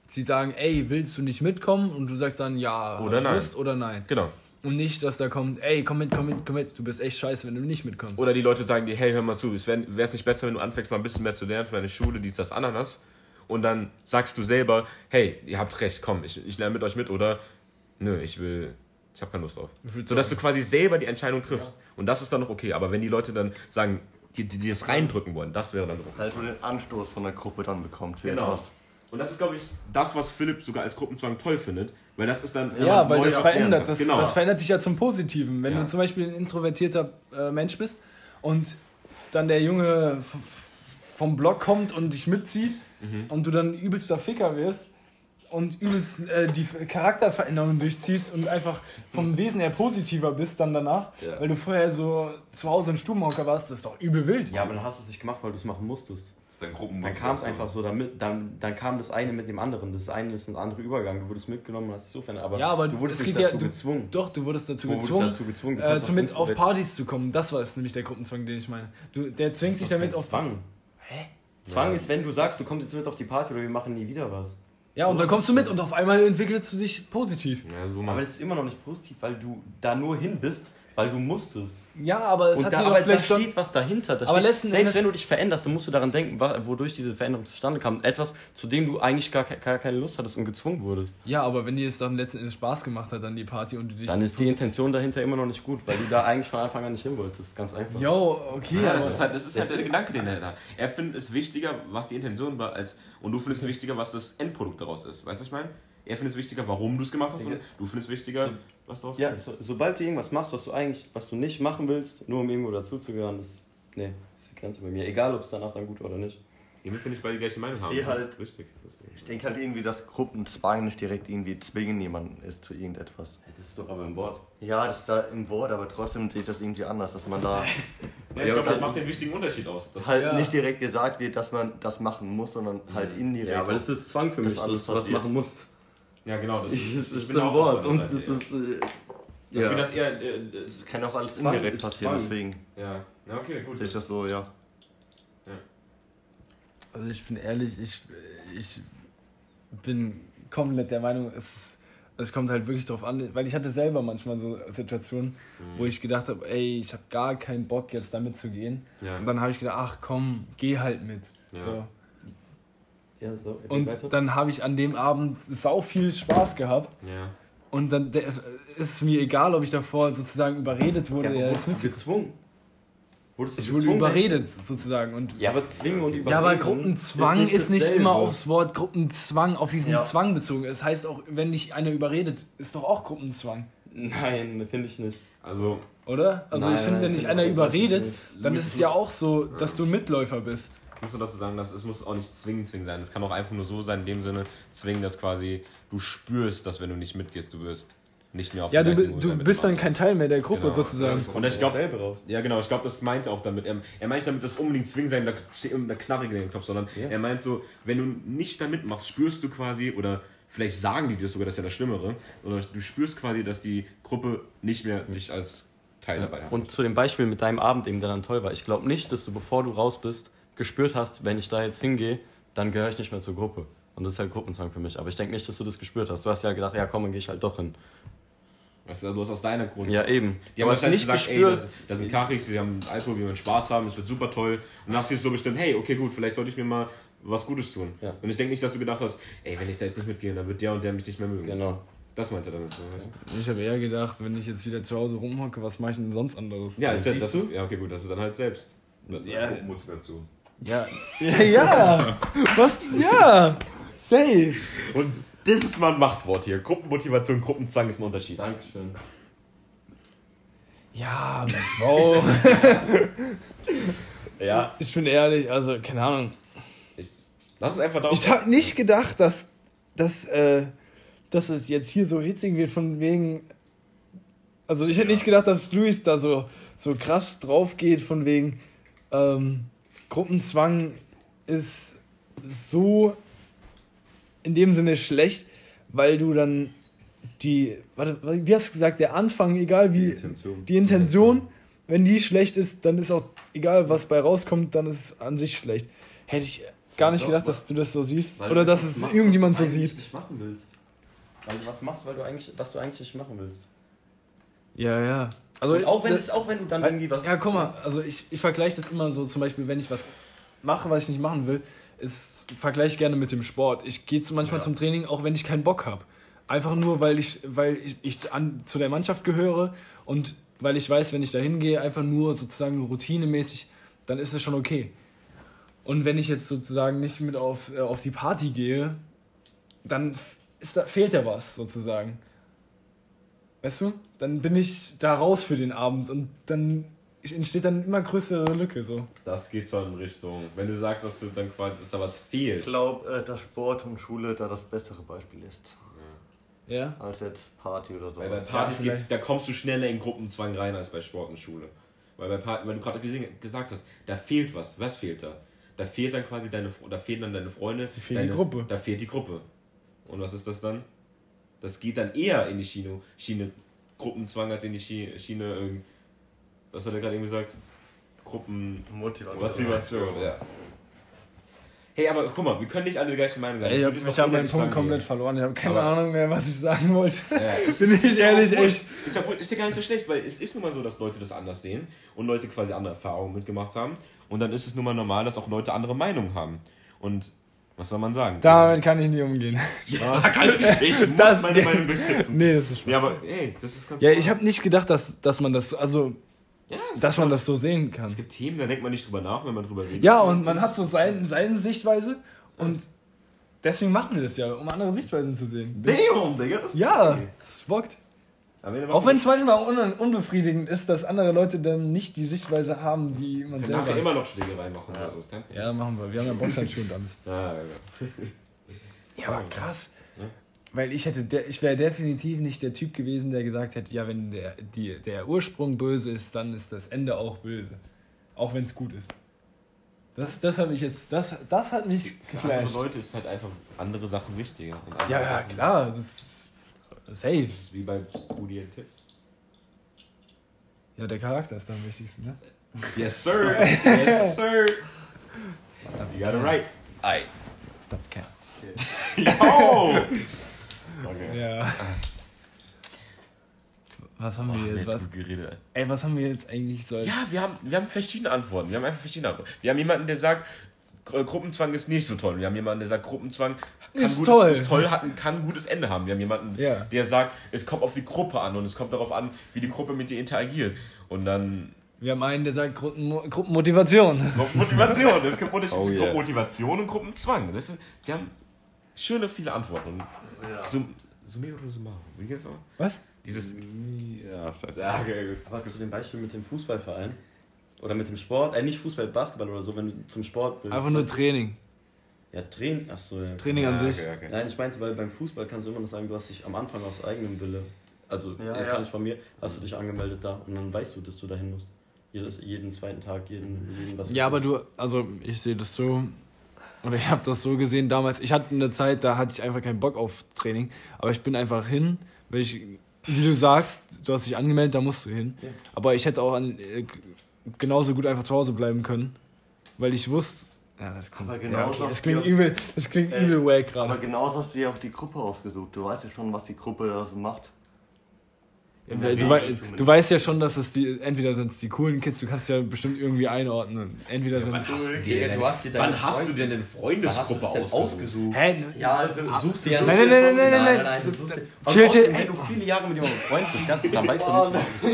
sie sagen, ey, willst du nicht mitkommen? Und du sagst dann, ja, Oder nein. Oder nein. Genau. Und nicht, dass da kommt, ey, komm mit, komm mit, komm mit, du bist echt scheiße, wenn du nicht mitkommst. Oder die Leute sagen dir, hey, hör mal zu, es wäre es nicht besser, wenn du anfängst, mal ein bisschen mehr zu lernen für deine Schule, dies, das, Ananas. Und dann sagst du selber, hey, ihr habt recht, komm, ich, ich lerne mit euch mit. Oder, nö, ich will, ich habe keine Lust drauf. Ich will So dass du quasi selber die Entscheidung triffst. Und das ist dann noch okay. Aber wenn die Leute dann sagen, die, die, die das reindrücken wollen, das wäre dann Druck. Halt so den Anstoß von der Gruppe dann bekommt für Genau. etwas. Und das ist, glaube ich, das, was Philipp sogar als Gruppenzwang toll findet. Weil das ist dann. Ja, weil das verändert. Das, genau. das verändert dich ja zum Positiven. Wenn Ja. du zum Beispiel ein introvertierter äh, Mensch bist und dann der Junge vom Block kommt und dich mitzieht Mhm. und du dann übelster Ficker wirst und übelst äh, die Charakterveränderung durchziehst und einfach vom Wesen her positiver bist dann danach, Ja. weil du vorher so zu Hause ein Stubenhocker warst, das ist doch übel wild. Ja, aber dann hast du es nicht gemacht, weil du es machen musstest. Dein Gruppen. Dann kam es einfach so, damit, dann, dann kam das eine mit dem anderen. Das eine ist ein anderer Übergang. Du wurdest mitgenommen und hast dich so verändert. Aber, Ja, aber du wurdest es nicht dazu ja- du- gezwungen. Doch, du wurdest dazu wurdest du gezwungen, dazu gezwungen? Du äh, zumindest auf Partys zu kommen. Das war es nämlich der Gruppenzwang, den ich meine. Du, der zwingt dich damit auf Zwang. Hä? Zwang Ja. ist, wenn du sagst, du kommst jetzt mit auf die Party oder wir machen nie wieder was. Ja, und dann kommst du mit und auf einmal entwickelst du dich positiv. Ja, so Aber das ist immer noch nicht positiv, weil du da nur hin bist, weil du musstest. Ja, aber es und hat da, aber da vielleicht schon... steht was dahinter. Da Aber steht, letzten selbst Endes- wenn du dich veränderst, dann musst du daran denken, wodurch diese Veränderung zustande kam. Etwas, zu dem du eigentlich gar, gar keine Lust hattest und gezwungen wurdest. Ja, aber wenn dir es dann letzten Endes Spaß gemacht hat, dann die Party und du dich... Dann ist die Intention dahinter immer noch nicht gut, weil du da eigentlich von Anfang an nicht hin wolltest. Ganz einfach. Jo, okay, Ja, aber... das ist halt, das ist halt der Gedanke, den er hat. Er findet es wichtiger, was die Intention war, als und du findest es wichtiger, was das Endprodukt daraus ist. Weißt du, was ich meine? Er findet es wichtiger, warum du es gemacht hast, und du findest es wichtiger, So- was daraus Ja, so, sobald du irgendwas machst, was du eigentlich, was du nicht machen willst, nur um irgendwo dazuzugehören, das, nee, das ist die Grenze bei mir. Egal, ob es danach dann gut war oder nicht. Ihr müsst ja nicht beide die gleiche Meinung haben. sehe Das halt- ist richtig. Ist- Ich denke halt irgendwie, dass Gruppenzwang nicht direkt irgendwie zwingen jemanden ist zu irgendetwas. Das ist doch aber im Wort. Ja, das ist da im Wort, aber trotzdem sehe ich das irgendwie anders, dass man da Ja, ich glaube, das macht den wichtigen Unterschied aus. Das halt Ja. nicht direkt gesagt wird, dass man das machen muss, sondern halt indirekt. Ja, aber das ist Zwang für mich, alles dass du was machen musst. Ja, genau. Das, Ich, es ich ist im auch Wort und das ist. Äh, ja. Ich finde ja. das eher. Äh, Das das, kann auch alles Zwang indirekt ist passieren, Zwang. deswegen ja. ja, okay, gut. sehe ich das so, ja. Also ich bin ehrlich, ich, ich bin komplett der Meinung, es, ist, es kommt halt wirklich drauf an, weil ich hatte selber manchmal so Situationen, wo ich gedacht habe, ey, ich habe gar keinen Bock jetzt damit zu gehen. Ja. Und dann habe ich gedacht, ach komm, geh halt mit. Ja. So. Ja, so. Und dann habe ich an dem Abend sau viel Spaß gehabt. Ja. Und dann der, ist es mir egal, ob ich davor sozusagen überredet wurde. ja, wurdest du gezwungen? Wurdest du ich wurde gezwungen, überredet sozusagen. Und Ja, aber zwingen und überreden. Ja, aber Gruppenzwang ist ist nicht nicht, dasselbe. immer aufs Wort Gruppenzwang, auf diesen Ja. Zwang bezogen. Es heißt auch, wenn dich einer überredet, ist doch auch Gruppenzwang, Nein, finde ich nicht. Also, oder? Also Nein, ich finde, wenn dich einer überredet, nicht. dann ist es ja auch so, dass du ein Mitläufer bist. Ich muss nur dazu sagen, dass es muss auch nicht zwingend zwingend sein. Es kann auch einfach nur so sein, in dem Sinne zwingen, dass quasi du spürst, dass wenn du nicht mitgehst, du wirst nicht mehr auf Ja, du, du bist dann kein Teil mehr der Gruppe Genau. sozusagen. Und ich glaube. Ja, genau, ich glaube, das meint er auch damit. Er, er meint nicht damit, dass unbedingt zwingen sein, da steht irgendeine Knarre in den Kopf, sondern Ja. er meint so, wenn du nicht da mitmachst, spürst du quasi, oder vielleicht sagen die dir sogar, das ist ja das Schlimmere, oder du spürst quasi, dass die Gruppe nicht mehr dich als Teil dabei hat. Und zu dem Beispiel mit deinem Abend eben, der dann toll war. Ich glaube nicht, dass du, bevor du raus bist, gespürt hast, wenn ich da jetzt hingehe, dann gehöre ich nicht mehr zur Gruppe. Und das ist halt Gruppenzwang für mich. Aber ich denke nicht, dass du das gespürt hast. Du hast ja gedacht, ja komm, dann gehe ich halt doch hin. Weißt du, du hast aus deiner Grund. Ja, eben. Die Du haben wahrscheinlich gesagt, ey, gespürt. das, das sind Kachis, die haben Alkohol, wir wollen Spaß haben, es wird super toll. Und dann hast du so bestimmt, hey, okay, gut, vielleicht sollte ich mir mal was Gutes tun. Ja. Und ich denke nicht, dass du gedacht hast, ey, wenn ich da jetzt nicht mitgehe, dann wird der und der mich nicht mehr mögen. Genau. Das meint er damit. So, weißt du? Ich habe eher gedacht, wenn ich jetzt wieder zu Hause rumhocke, was mache ich denn sonst anderes? Ja, ist ja, das du? ist, ja, okay, gut, das ist dann halt selbst. Das ist Ja. Ja. Ja, ja. Was? Ja. Safe. Und das ist mal ein Machtwort hier. Gruppenmotivation, Gruppenzwang ist ein Unterschied. Dankeschön. Ja, Bro. Ja, Ich bin ehrlich, also keine Ahnung. ich, lass es einfach da. Ich habe nicht gedacht, dass, dass, äh, dass es jetzt hier so hitzig wird von wegen. Also ich hätte nicht gedacht, dass Luis da so, so krass drauf geht von wegen ähm, Gruppenzwang ist so in dem Sinne schlecht, weil du dann die, warte, wie hast du gesagt, der Anfang, egal wie, Die Intention. die Intention, wenn die schlecht ist, dann ist auch egal, was bei rauskommt, dann ist es an sich schlecht. Hätte ich gar nicht Doch, gedacht, dass du das so siehst. Oder dass es machst, irgendjemand so sieht. nicht machen willst. Weil du was machst, weil du eigentlich, was du eigentlich nicht machen willst. Ja, ja. Also, Und auch wenn, das- es, auch wenn du dann irgendwie was. Ja, guck mal, also ich, ich vergleiche das immer so, zum Beispiel, wenn ich was mache, was ich nicht machen will, ist vergleiche gerne mit dem Sport. Ich gehe zu- manchmal zum Training, auch wenn ich keinen Bock habe. Einfach nur, weil ich, weil ich, ich an, zu der Mannschaft gehöre und weil ich weiß, wenn ich da hingehe, einfach nur sozusagen routinemäßig, dann ist es schon okay. Und wenn ich jetzt sozusagen nicht mit auf, äh, auf die Party gehe, dann ist da, fehlt ja was sozusagen. Weißt du? Dann bin ich da raus für den Abend und dann entsteht dann immer größere Lücke so. Das geht schon in Richtung. Wenn du sagst, dass du dann quasi, dass da was Ich fehlt. glaube, äh, dass Sport und Schule da das bessere Beispiel ist. Ja? Als jetzt Party oder Weil bei. Partys Ja, geht's, da kommst du schneller in Gruppenzwang rein als bei Sport und Schule. Weil bei Party, weil du gerade gesagt hast, da fehlt was. Was fehlt da? Da fehlt dann quasi deine, da fehlen dann deine Freunde. Da fehlt deine, die Gruppe. Da fehlt die Gruppe. Und was ist das dann? Das geht dann eher in die Schiene, Schiene Gruppenzwang als in die Schiene, Schiene was hat er gerade eben gesagt? Gruppen Motivation. Ja. Hey, aber guck mal, wir können nicht alle die gleiche Meinung sein. Ey, ich habe hab noch meinen Punkt lang komplett gehen. verloren. Ich habe keine Aber- Ahnung mehr, was ich sagen wollte. Ja, es Bin ist- ich ist ja ehrlich, echt. Ist ja, ist ja gar nicht so schlecht, weil es ist nun mal so, dass Leute das anders sehen und Leute quasi andere Erfahrungen mitgemacht haben. Und dann ist es nun mal normal, dass auch Leute andere Meinungen haben. Und was soll man sagen? Damit kann ich nie umgehen. Ja, kann ich, ich muss Das- meine Meinung durchsetzen. Nee, das ist Ja, aber ey, das ist ganz Ja, normal. ich habe nicht gedacht, dass, dass man das, also, ja, dass man das so sehen kann. Es gibt Themen, da denkt man nicht drüber nach, wenn man drüber redet. Ja, und man hat so sein, seine Sichtweise und deswegen machen wir das ja, um andere Sichtweisen zu sehen. Damn, Digga. Das Ja, das bockt. Auch wenn es manchmal un unbefriedigend ist, dass andere Leute dann nicht die Sichtweise haben, die man wir selber nachher hat. immer noch Schlägerei machen. Ja. Also. Ja, machen wir. Wir haben ja Boxhandschuhe alles. Ja, ja, ja. Ja, aber krass. Ja. Weil ich hätte, der, ich wäre definitiv nicht der Typ gewesen, der gesagt hätte, ja, wenn der, die, der Ursprung böse ist, dann ist das Ende auch böse. Auch wenn es gut ist. Das, das habe ich jetzt, das, das hat mich Für andere geflasht. Leute ist halt einfach andere Sachen wichtiger. Andere Ja, ja, klar, das ist safe. Das ist wie bei Booty and Tits. Ja, der Charakter ist da am wichtigsten, ne? Yes, sir. Yes, sir. You got it right. Aye. Stop cap. Yo! Okay. Ja. Was haben wir wir jetzt? Was, gut geredet, ey. ey, was haben wir jetzt eigentlich so? als- Ja, wir haben, wir haben verschiedene Antworten. Wir haben einfach verschiedene Antworten. Wir haben jemanden, der sagt, Gruppenzwang ist nicht so toll. Wir haben jemanden, der sagt, Gruppenzwang kann Ist gutes, toll. ist toll hat, ein- kann ein gutes Ende haben. Wir haben jemanden, Ja. der sagt, es kommt auf die Gruppe an und es kommt darauf an, wie die Gruppe mit dir interagiert. Und dann Wir haben einen, der sagt Gruppen, Gruppenmotivation. Motivation. Es gibt Unterschiede Oh yeah. Motivation und Gruppenzwang. Das ist, wir haben schöne, viele Antworten. Sum, Summe oder Summa? Wie geht's noch? Was? Dieses. Ja, scheiße. Ja, okay, gut. Aber zu dem Beispiel mit dem Fußballverein oder mit dem Sport, äh, nicht Fußball, Basketball oder so, wenn du zum Sport willst. Einfach nur Training. Ja, Training, achso, ja. Training an Ja, sich. okay, okay. Nein, ich meinte, weil beim Fußball kannst du immer noch sagen, du hast dich am Anfang aus eigenem Wille, also Ja, ja, ja. kann ich von mir, hast du dich angemeldet da und dann weißt du, dass du dahin musst. Jedes, jeden zweiten Tag, jeden, jeden was Ja, aber du, also ich sehe das so, oder ich habe das so gesehen damals. Ich hatte eine Zeit, da hatte ich einfach keinen Bock auf Training, aber ich bin einfach hin, weil ich, wie du sagst, du hast dich angemeldet, da musst du hin. Ja. Aber ich hätte auch an, äh, genauso gut einfach zu Hause bleiben können, weil ich wusste, ja, das klingt, Aber ja, genau okay, das klingt übel, das klingt Ey, übel wack Aber gerade. genauso hast du dir auch die Gruppe ausgesucht. Du weißt ja schon, was die Gruppe da so macht. Du, du, wei- du weißt ja schon, dass es die, entweder sind es die coolen Kids, du kannst ja bestimmt irgendwie einordnen. Entweder sind Wann hast du dir Ja, denn, du hast dir wann hast du denn eine Wann hast du Freundesgruppe ausgesucht? ausgesucht? Hä? Ja, also Du suchst dir ja Nein, nicht- nein, nein, nein, nein, nein. du Du- suchst dir- chill, Und chill, außerdem, ey. Wenn du viele Jahre mit jemandem befreundet bist, ganz, dann weißt du nicht, was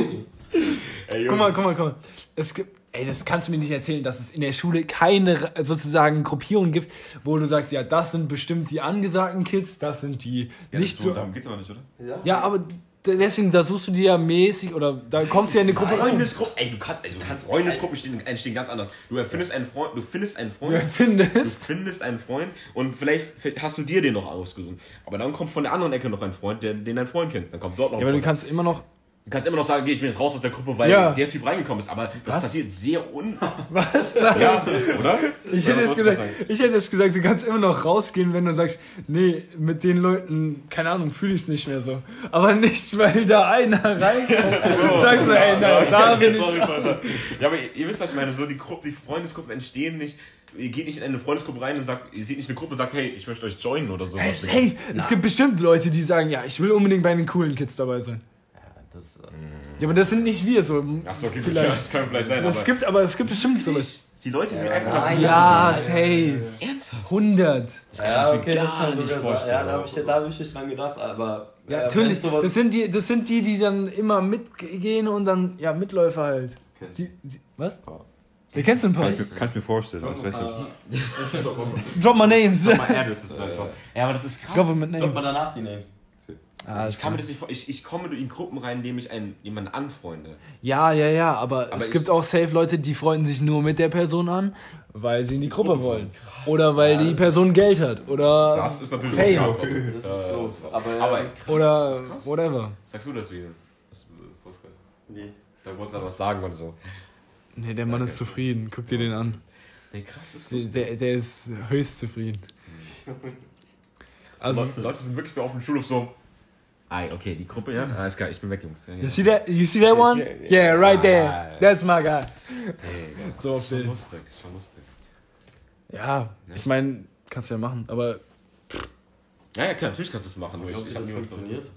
Ey, Guck mal, guck mal, guck mal. Es gibt, ey, das kannst du mir nicht erzählen, dass es in der Schule keine sozusagen Gruppierung gibt, wo du sagst, ja, das sind bestimmt die angesagten Kids, das sind die Ja, nicht so. Darum geht's aber nicht, oder? Ja, aber d- deswegen, da suchst du dir ja mäßig oder da kommst du ja in eine Gruppe rein. Freundesgruppe, ey, du kannst, ey, du kannst Freundesgruppen stehen, entstehen ganz anders. Du erfindest einen Freund, du findest einen Freund, Du du findest. findest einen Freund und vielleicht hast du dir den noch ausgesucht. Aber dann kommt von der anderen Ecke noch ein Freund, der, den dein Freund kennt. Dann kommt dort noch Ja, ein aber du Freund. kannst immer noch. Du kannst immer noch sagen, geh ich bin jetzt raus aus der Gruppe, weil Ja. der Typ reingekommen ist. Aber das Was? passiert sehr un... Was? Ja, oder? Ich Oder hätte, jetzt gesagt, ich hätte jetzt gesagt, du kannst immer noch rausgehen, wenn du sagst, nee, mit den Leuten, keine Ahnung, fühle ich es nicht mehr so. Aber nicht, weil da einer reinkommt. Du sagst du, ey, nein, da bin ich. sorry. Ja, aber ihr, ihr wisst, was ich meine. So, die, Gruppe, die Freundesgruppen entstehen nicht. Ihr geht nicht in eine Freundesgruppe rein und sagt, ihr seht nicht eine Gruppe und sagt, hey, ich möchte euch joinen oder so. Ey, safe. Es gibt bestimmt Leute, die sagen, ja, ich will unbedingt bei den coolen Kids dabei sein. Das, Ja, aber das sind nicht wir so. Achso, okay, Vielleicht. das kann vielleicht sein. Das aber gibt, aber es gibt bestimmt so Leute. die Leute sind einfach Nein. Ja, safe. ernsthaft. 100. ja, ich mir okay, das gar kann nicht vorstellen, Ja, da habe ich, da hab ich nicht dran gedacht, aber. Ja, äh, natürlich. wenn Sowas, Das sind, die, das sind die, die dann immer mitgehen und dann, ja, Mitläufer halt. Die, die, was? Wer kennst du ein paar? Kann ich, mir, kann ich mir vorstellen. aber Ich weiß nicht. Drop my names. Mal Erde ist es einfach. Ja, aber das ist krass. Government Droppt name. man danach die Names. Ah, Ich kann mir das nicht vor. Ich, ich komme in Gruppen rein, indem ich einen, jemanden anfreunde. Ja, ja, ja, aber, Aber es gibt auch safe Leute, die freunden sich nur mit der Person an, weil sie in die Gruppe wollen. Oder weil die Person Geld hat. Oder, Das ist natürlich Fame. anderes. Das ist doof. Aber, Aber äh, krass, oder krass. whatever. Sagst du das wieder? Was, was, nee. da wolltest du was sagen oder so. Nee, der Mann ist zufrieden. Guck dir den an. Nee, krass ist Der, das. der, der ist höchst zufrieden. Also, Leute, Leute sind wirklich so auf dem Schulhof so. Ei, okay, die Gruppe, ja? Alles klar, ich bin weg, Jungs. Ja, ja. you see that? You see that one? Yeah, right there. That's my guy. Ey, So das ist schon viel. lustig, schon lustig. Ja, ich meine, kannst du ja machen, aber Ja, ja, klar, natürlich kannst du das machen. Nur Ich glaube, das hab funktioniert.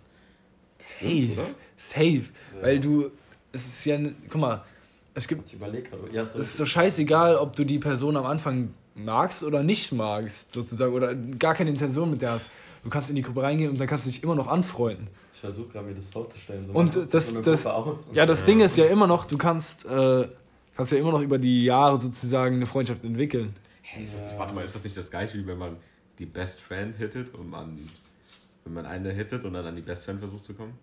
safe. oder? Safe. Weil du, es ist ja, guck mal, es gibt Ich überlege gerade. Ja, so Es ist doch scheißegal, ob du die Person am Anfang magst oder nicht magst, sozusagen, oder gar keine Intention mit der hast. Du kannst in die Gruppe reingehen und dann kannst du dich immer noch anfreunden. Ich versuche gerade mir das vorzustellen. So Und das- so eine das- und- Ja, das Ding ist ja immer noch, du kannst, äh, kannst ja immer noch über die Jahre sozusagen eine Freundschaft entwickeln. Hey, ist das, warte mal, ist das nicht das gleiche, wie wenn man die Best Friend hittet und man, wenn man eine hittet und dann an die Best Friend versucht zu kommen?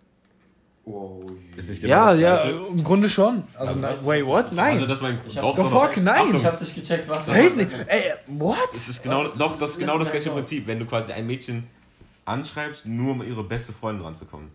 Wow. Ist nicht genau Ja, das ja, im Grunde schon. Also, Also, na, wait, what? Nein. Also, das mein, Ich doch, doch, fuck, nein. Ich hab's nicht gecheckt, was Safe nicht. Ey, what? Es ist genau, doch, das ist genau das gleiche Prinzip, wenn du quasi ein Mädchen anschreibst, nur um ihre beste Freundin ranzukommen.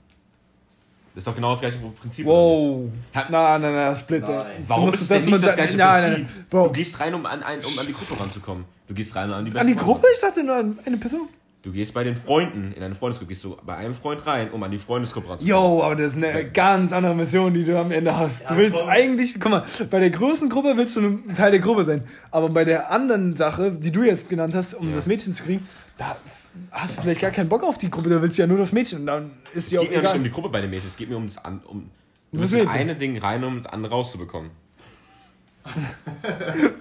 Das ist doch genau das gleiche Prinzip. Wow. na, na, split. Nein. Warum ist es denn nicht das gleiche nein, Prinzip? Nein, nein. Du gehst rein, um an, ein, um an die Gruppe ranzukommen. Du gehst rein, um an die beste an die Freundin Gruppe? Ich dachte nur an eine Person. Du gehst bei den Freunden in eine Freundesgruppe, gehst du bei einem Freund rein, um an die Freundesgruppe ranzukommen. Yo, aber das ist eine ganz andere Mission, die du am Ende hast. Du willst komm. eigentlich, guck mal, bei der großen Gruppe willst du ein Teil der Gruppe sein. Aber bei der anderen Sache, die du jetzt genannt hast, um Ja. das Mädchen zu kriegen, da hast du vielleicht gar keinen Bock auf die Gruppe, da willst du ja nur das Mädchen und dann ist Es geht mir ja nicht um die Gruppe bei den Mädchen, es geht mir um das, an, um, du Um das musst in Mädchen. eine Ding rein, um das andere rauszubekommen.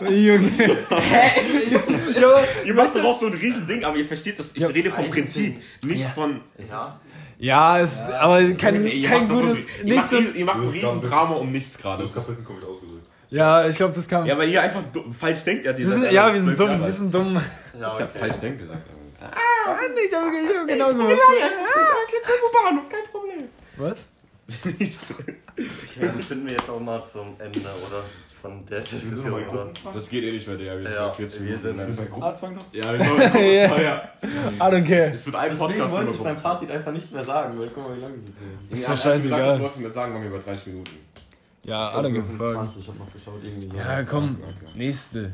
Junge. Ihr macht daraus so ein riesen Ding, aber ihr versteht das. Ich Ja, rede vom Prinzip, nicht von. Ja, es, aber kein, ihr, kein das so, gutes, ihr, macht, ihr macht ein riesen Drama um nichts gerade. Das ist ein bisschen komisch ausgedrückt. ja, ich glaube, das kam, Ja, weil ihr einfach falsch denkt. Ihr wir sind, ja, wir sind dumm, wir sind dumm. Ja, Ich hab falsch denkt gesagt. Ah, Ich habe ich hab genau gewusst. Jetzt ist der Bahnhof, kein Problem. Was? Nichts. Dann sind wir jetzt auch mal zum Ende, oder? Von der Diskussion, oder? Das geht eh nicht mehr, Digga. Wir sind Ja, bei 40 wir sind- dann- Gruppenzwang noch? Ja, wir kommen Ja. ja. ja. I don't care. Es wird ein Deswegen Podcast wollte ich beim Fazit einfach nichts mehr sagen, weil guck mal, wie lange sie sind. Ist doch als du gesagt hast, scheißegal. Du wolltest mir sagen, waren wir über 30 Minuten. Ja, I don't give a fuck. 25, ich hab noch geschaut, irgendwie so. Ja, komm, nächste. Ja.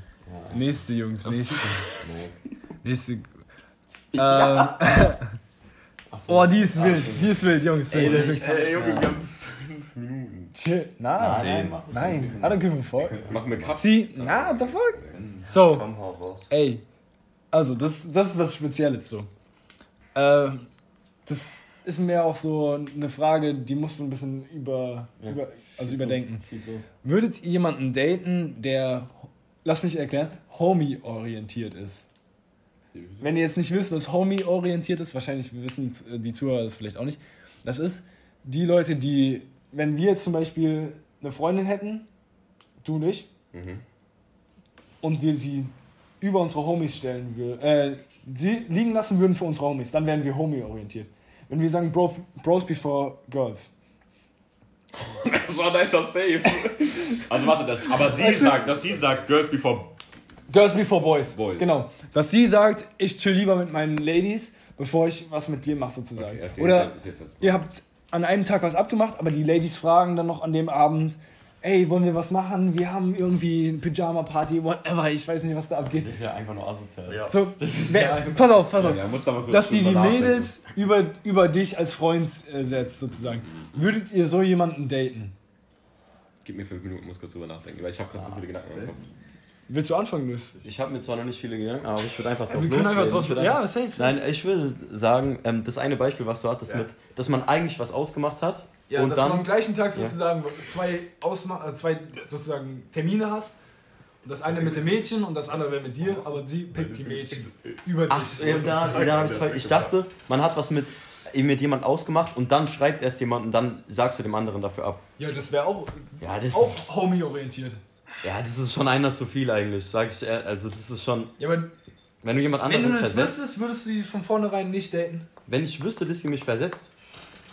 Nächste, Jungs, nächste. Nächste. Ähm, oh, die ist wild, die ist wild, Jungs. Ey, Junge, wir haben 5 Minuten. chill. Na, Nein, nein, nein. I don't give a fuck. Machen wir Cut. Sie, na, what the fuck? So, ey. Also, das, das ist was Spezielles so. Äh, das ist mir auch so eine Frage, die musst du ein bisschen über, Ja. über also überdenken. Los. Würdet ihr jemanden daten, der, lass mich erklären, homie-orientiert ist? Wenn ihr jetzt nicht wisst, was homie-orientiert ist, wahrscheinlich wissen die Zuhörer das vielleicht auch nicht. Das ist die Leute, die, wenn wir jetzt zum Beispiel eine Freundin hätten, du und ich, Mhm. und wir sie über unsere Homies stellen würden, äh, sie liegen lassen würden für unsere Homies, dann wären wir homie-orientiert. Wenn wir sagen Bro, Bros before Girls. Das war ein nicer Save. Also warte, das, aber sie sagt, dass sie sagt, Girls before Girls before Boys. Boys. Genau. Dass sie sagt, ich chill lieber mit meinen Ladies, bevor ich was mit dir mache, sozusagen. Okay, erst Oder jetzt- jetzt- jetzt- ihr habt an einem Tag was abgemacht, aber die Ladies fragen dann noch an dem Abend, ey, wollen wir was machen? Wir haben irgendwie eine Pyjama-Party, whatever, ich weiß nicht, was da abgeht. Das ist ja einfach nur asozial. Ja. So, ist wer, ja- pass auf, pass auf. Ja, musst aber kurz dass sie die. Mädels über, über dich als Freund äh, setzt, sozusagen. Würdet ihr so jemanden daten? Gib mir fünf Minuten, muss kurz drüber nachdenken, weil ich habe gerade so viele Gedanken im Kopf. Willst du anfangen, Luis? Ich habe mir zwar noch nicht viele Gedanken, aber ich würde einfach drauf Wir können einfach drauf. Ja, einfach- safe. Nein, ich würde sagen, ähm, das eine Beispiel, was du hattest Ja. mit, dass man eigentlich was ausgemacht hat Ja, und dass du am dann gleichen Tag sozusagen zwei, Ausma äh, zwei sozusagen Termine hast. Das eine mit dem Mädchen und das andere mit dir, aber sie pickt die Mädchen über dich. Ach, ja, da, da ich, ich dachte, man hat was mit, mit jemand ausgemacht und dann schreibt erst jemand und dann sagst du dem anderen dafür ab. Ja, das wäre auch, Ja, das auch homie-orientiert. Ja, das ist schon einer zu viel eigentlich, sag ich ehrlich. Also das ist schon, Ja, aber wenn du jemand wenn du anderen das versetzt, wüsstest, würdest du sie von vornherein nicht daten? wenn ich wüsste, dass sie mich versetzt,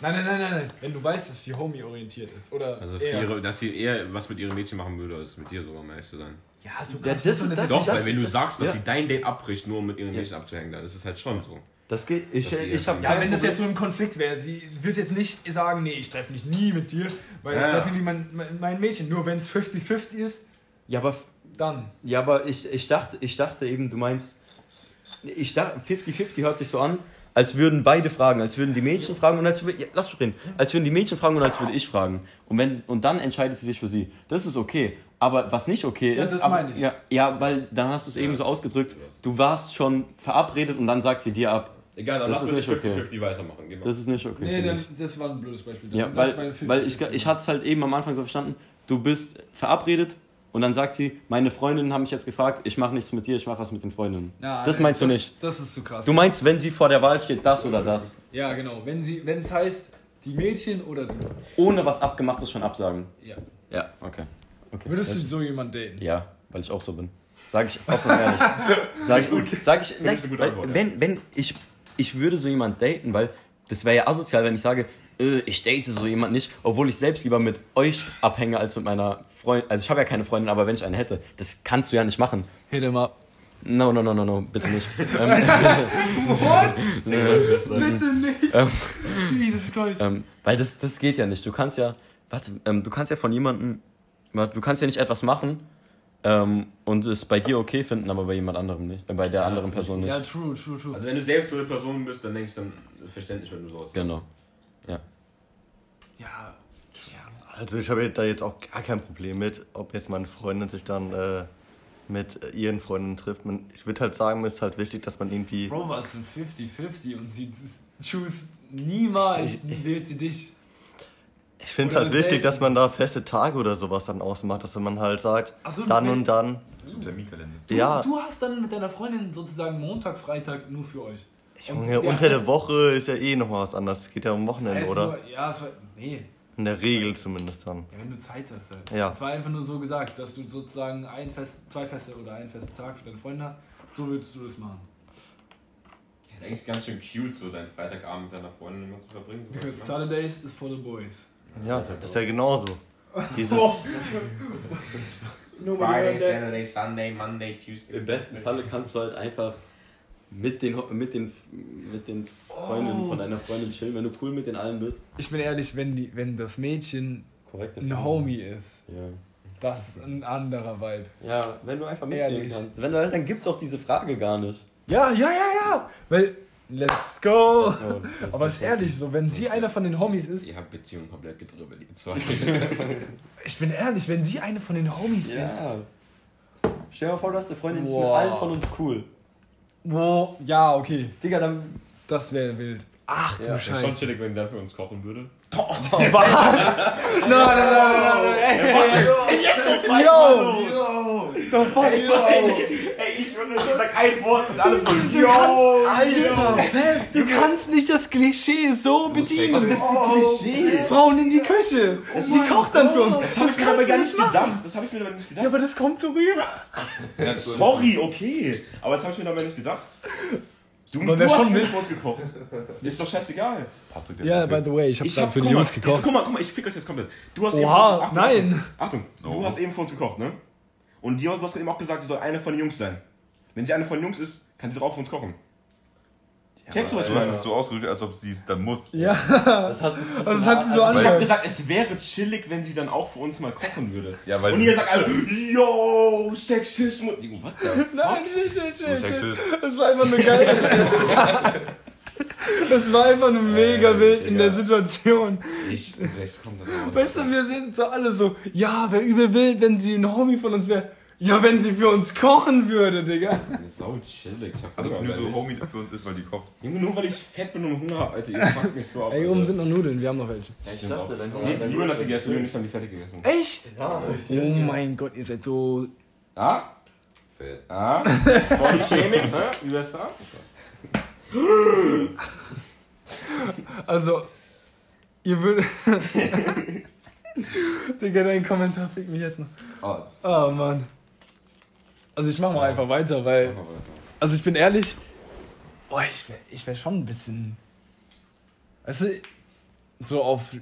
Nein, nein, nein, nein, nein. Wenn du weißt, dass sie homie-orientiert ist. Oder Also, eher. ihre, dass sie eher was mit ihren Mädchen machen würde, als mit dir sogar, um ehrlich zu sein. Ja, so Ja, das man ist das- Doch, das- weil wenn du sagst, dass ja. sie dein Date abbricht, nur um mit ihren Ja. Mädchen abzuhängen, dann ist es halt schon so. das geht, ich, Das ich habe Ja, wenn das jetzt so ein Konflikt wäre, sie wird jetzt nicht sagen, nee, ich treffe mich nie mit dir, weil ich Ja, ja. treffe nie mein, mein, mein Mädchen. Nur wenn es 50-50 ist, Ja, aber dann. Ja, aber ich, ich, dachte, ich dachte eben, du meinst. Ich dachte, 50-50 hört sich so an, als würden beide fragen, als würden die Mädchen fragen und als würden. Ja, lass mich reden. Als würden die Mädchen fragen und als würde ich fragen. Und, wenn, und dann entscheidet sie sich für sie. Das ist okay. Aber was nicht okay Ja, ist. das aber, meine ich. Ja, ja, weil dann hast du es eben so ausgedrückt, du warst schon verabredet und dann sagt sie dir ab. Egal, dann Das lass ist uns nicht okay. 50-50 weitermachen. Genau. Das ist nicht okay. Nee, dann, ich. das war ein blödes Beispiel. Ja, Dann weil, meine 50-50 weil ich, ich hatte es halt eben am Anfang so verstanden, du bist verabredet und dann sagt sie, meine Freundinnen haben mich jetzt gefragt, ich mache nichts mit dir, ich mache was mit den Freundinnen. Ja, das nee, meinst du das, nicht. Das ist zu krass. Du meinst, wenn sie vor der Wahl steht, das oder das, ja, genau. Wenn, sie, wenn es heißt, die Mädchen oder du. ohne was Abgemachtes schon absagen. Ja. Ja, okay. okay. Würdest du so jemanden daten? Ja, weil ich auch so bin. Sag ich offen und ehrlich. Sag ich, sag ich, nein, ich weil, Antwort, ja. wenn, wenn ich, ich würde so jemanden daten, weil das wäre ja asozial, wenn ich sage, äh, ich date so jemanden nicht, obwohl ich selbst lieber mit euch abhänge als mit meiner Freundin. Also ich habe ja keine Freundin, aber wenn ich eine hätte, das kannst du ja nicht machen. Hit him up. No, no, no, no, no, bitte nicht. ähm, What? Bitte nicht. Ähm. Jesus Christ. ähm, weil das, das geht ja nicht. Du kannst ja, warte, ähm, du kannst ja von jemandem, du kannst ja nicht etwas machen, ähm, und es bei dir okay finden, aber bei jemand anderem nicht. Äh, bei der anderen Person nicht. Ja, true, true, true. Also wenn du selbst so eine Person bist, dann denkst du dann verständlich, wenn du so aussiehst. Genau. Ja, Also ich habe da jetzt auch gar kein Problem mit, ob jetzt meine Freundin sich dann äh, mit ihren Freunden trifft. Man, ich würde halt sagen, mir ist halt wichtig, dass man irgendwie... Bro, was ein 50-50 und sie choose niemals wählt sie dich. Ich finde es halt wichtig, dass man da feste Tage oder sowas dann ausmacht, dass man halt sagt, so, dann und dann. So Terminkalender. Du, Ja, du hast dann mit deiner Freundin sozusagen Montag, Freitag nur für euch. Junge, der unter der Woche ist ja eh noch was anderes. Es geht ja um Wochenende, heißt oder? Nur, ja, es war, nee, In der Regel zumindest dann. ja, wenn du Zeit hast halt. Ja. Es war einfach nur so gesagt, dass du sozusagen ein Fest, zwei Feste oder einen festen Tag für deine Freundin hast. So würdest du das machen. Das ist eigentlich ganz schön cute, so deinen Freitagabend mit deiner Freundin immer zu verbringen. So Because ne? Saturdays is for the boys. Ja, das ist ja genauso. Dieses, Friday, Saturday, Sunday, Monday, Tuesday. Im besten Falle kannst du halt einfach mit den, mit den, mit den Freundinnen von deiner Freundin chillen, wenn du cool mit den allen bist. Ich bin ehrlich, wenn, die, wenn das Mädchen Korrekte ein Freundin. Homie ist, Ja. das ist ein anderer Vibe. Ja, wenn du einfach mitgehen Ehrlich. kannst. Wenn du, dann gibt's auch diese Frage gar nicht. Ja, ja, ja, ja. Weil, let's go. Oh, das Aber ist ist ehrlich so, wenn sie einer von den Homies ist, Ihr habt Beziehungen komplett gedribbelt, ihr zwei. ich bin ehrlich, wenn sie eine von den Homies ist, Ja. Stell dir mal vor, du hast eine Freundin, die ist mit allen von uns cool. Wo, ja, okay, Digga, dann. das wäre wild. Ach du Ja, Wäre schon Scheiße. chillig, wenn dann für uns kochen würde. Was? Nein, nein, nein, nein, ey. Yo! The fuck, yo! Ich schwöre, ich sag ein Wort und alles so, Du kannst, Alter, du kannst nicht das Klischee so bedienen. Was ist das für Klischee? Frauen in die Küche. Sie kocht dann für uns. Das habe ich mir aber gar nicht gedacht. Das habe ich mir aber nicht Ja, gedacht. aber das kommt so rüber. Ja, sorry, okay. Aber das habe ich mir aber nicht gedacht. Du, Aber du hast schon für uns gekocht. Ist doch scheißeguck Patrick, Ja, by the way, ich hab's Ich hab, für die Jungs ich, gekocht. guck mal, guck mal, ich fick euch jetzt komplett. Du hast Oha, eben uns, Achtung, nein. Achtung, Achtung. Oh. du hast eben für uns gekocht, ne? Und die, du hast eben auch gesagt, sie soll eine von den Jungs sein. Wenn sie eine von den Jungs ist, kann sie doch auch für uns kochen. Checkst du, was ich Du hast meine? es so ausgedrückt, als ob sie es dann muss. Ja, Das hat ein Also das hat sie so an- Ich habe gesagt, es wäre chillig, wenn sie dann auch für uns mal kochen würde. Ja, weil Und ihr sagt alle, yo, Sexismus. Ich, What the fuck? nein, chill, chill, chill. Das war einfach nur geil. Das war einfach nur mega wild in der Situation. Ich, ich komm da raus. Weißt du, wir sind so alle so, ja, wäre übel wild, wenn sie ein Homie von uns wäre. Ja, wenn sie für uns kochen würde, Digga. Sau chillig. Ich hab Also Hunger, nur so ehrlich. Homie für uns ist, weil die kocht. Junge, nur weil ich fett bin und Hunger hab, Alter. Ihr fuckt mich so ab. Ey, Alter. oben sind noch Nudeln, wir haben noch welche. Ja, Ich stimmt auch. dachte, dein Nee, dein Julian hat Lust gegessen, Julian dann die fertig gegessen. Echt? ja, Oh mein Gott, ihr seid so... Ah? Fett. Ah? Body Shaming, hä? Wie wär's da? Ich weiß. Also, ihr würdet... Digga, dein Kommentar fickt mich jetzt noch. Oh, Oh Mann. Also ich mach mal einfach weiter, weil... weiter. Also ich bin ehrlich, boah, ich wäre ich wär schon ein bisschen. Weißt du, so auf.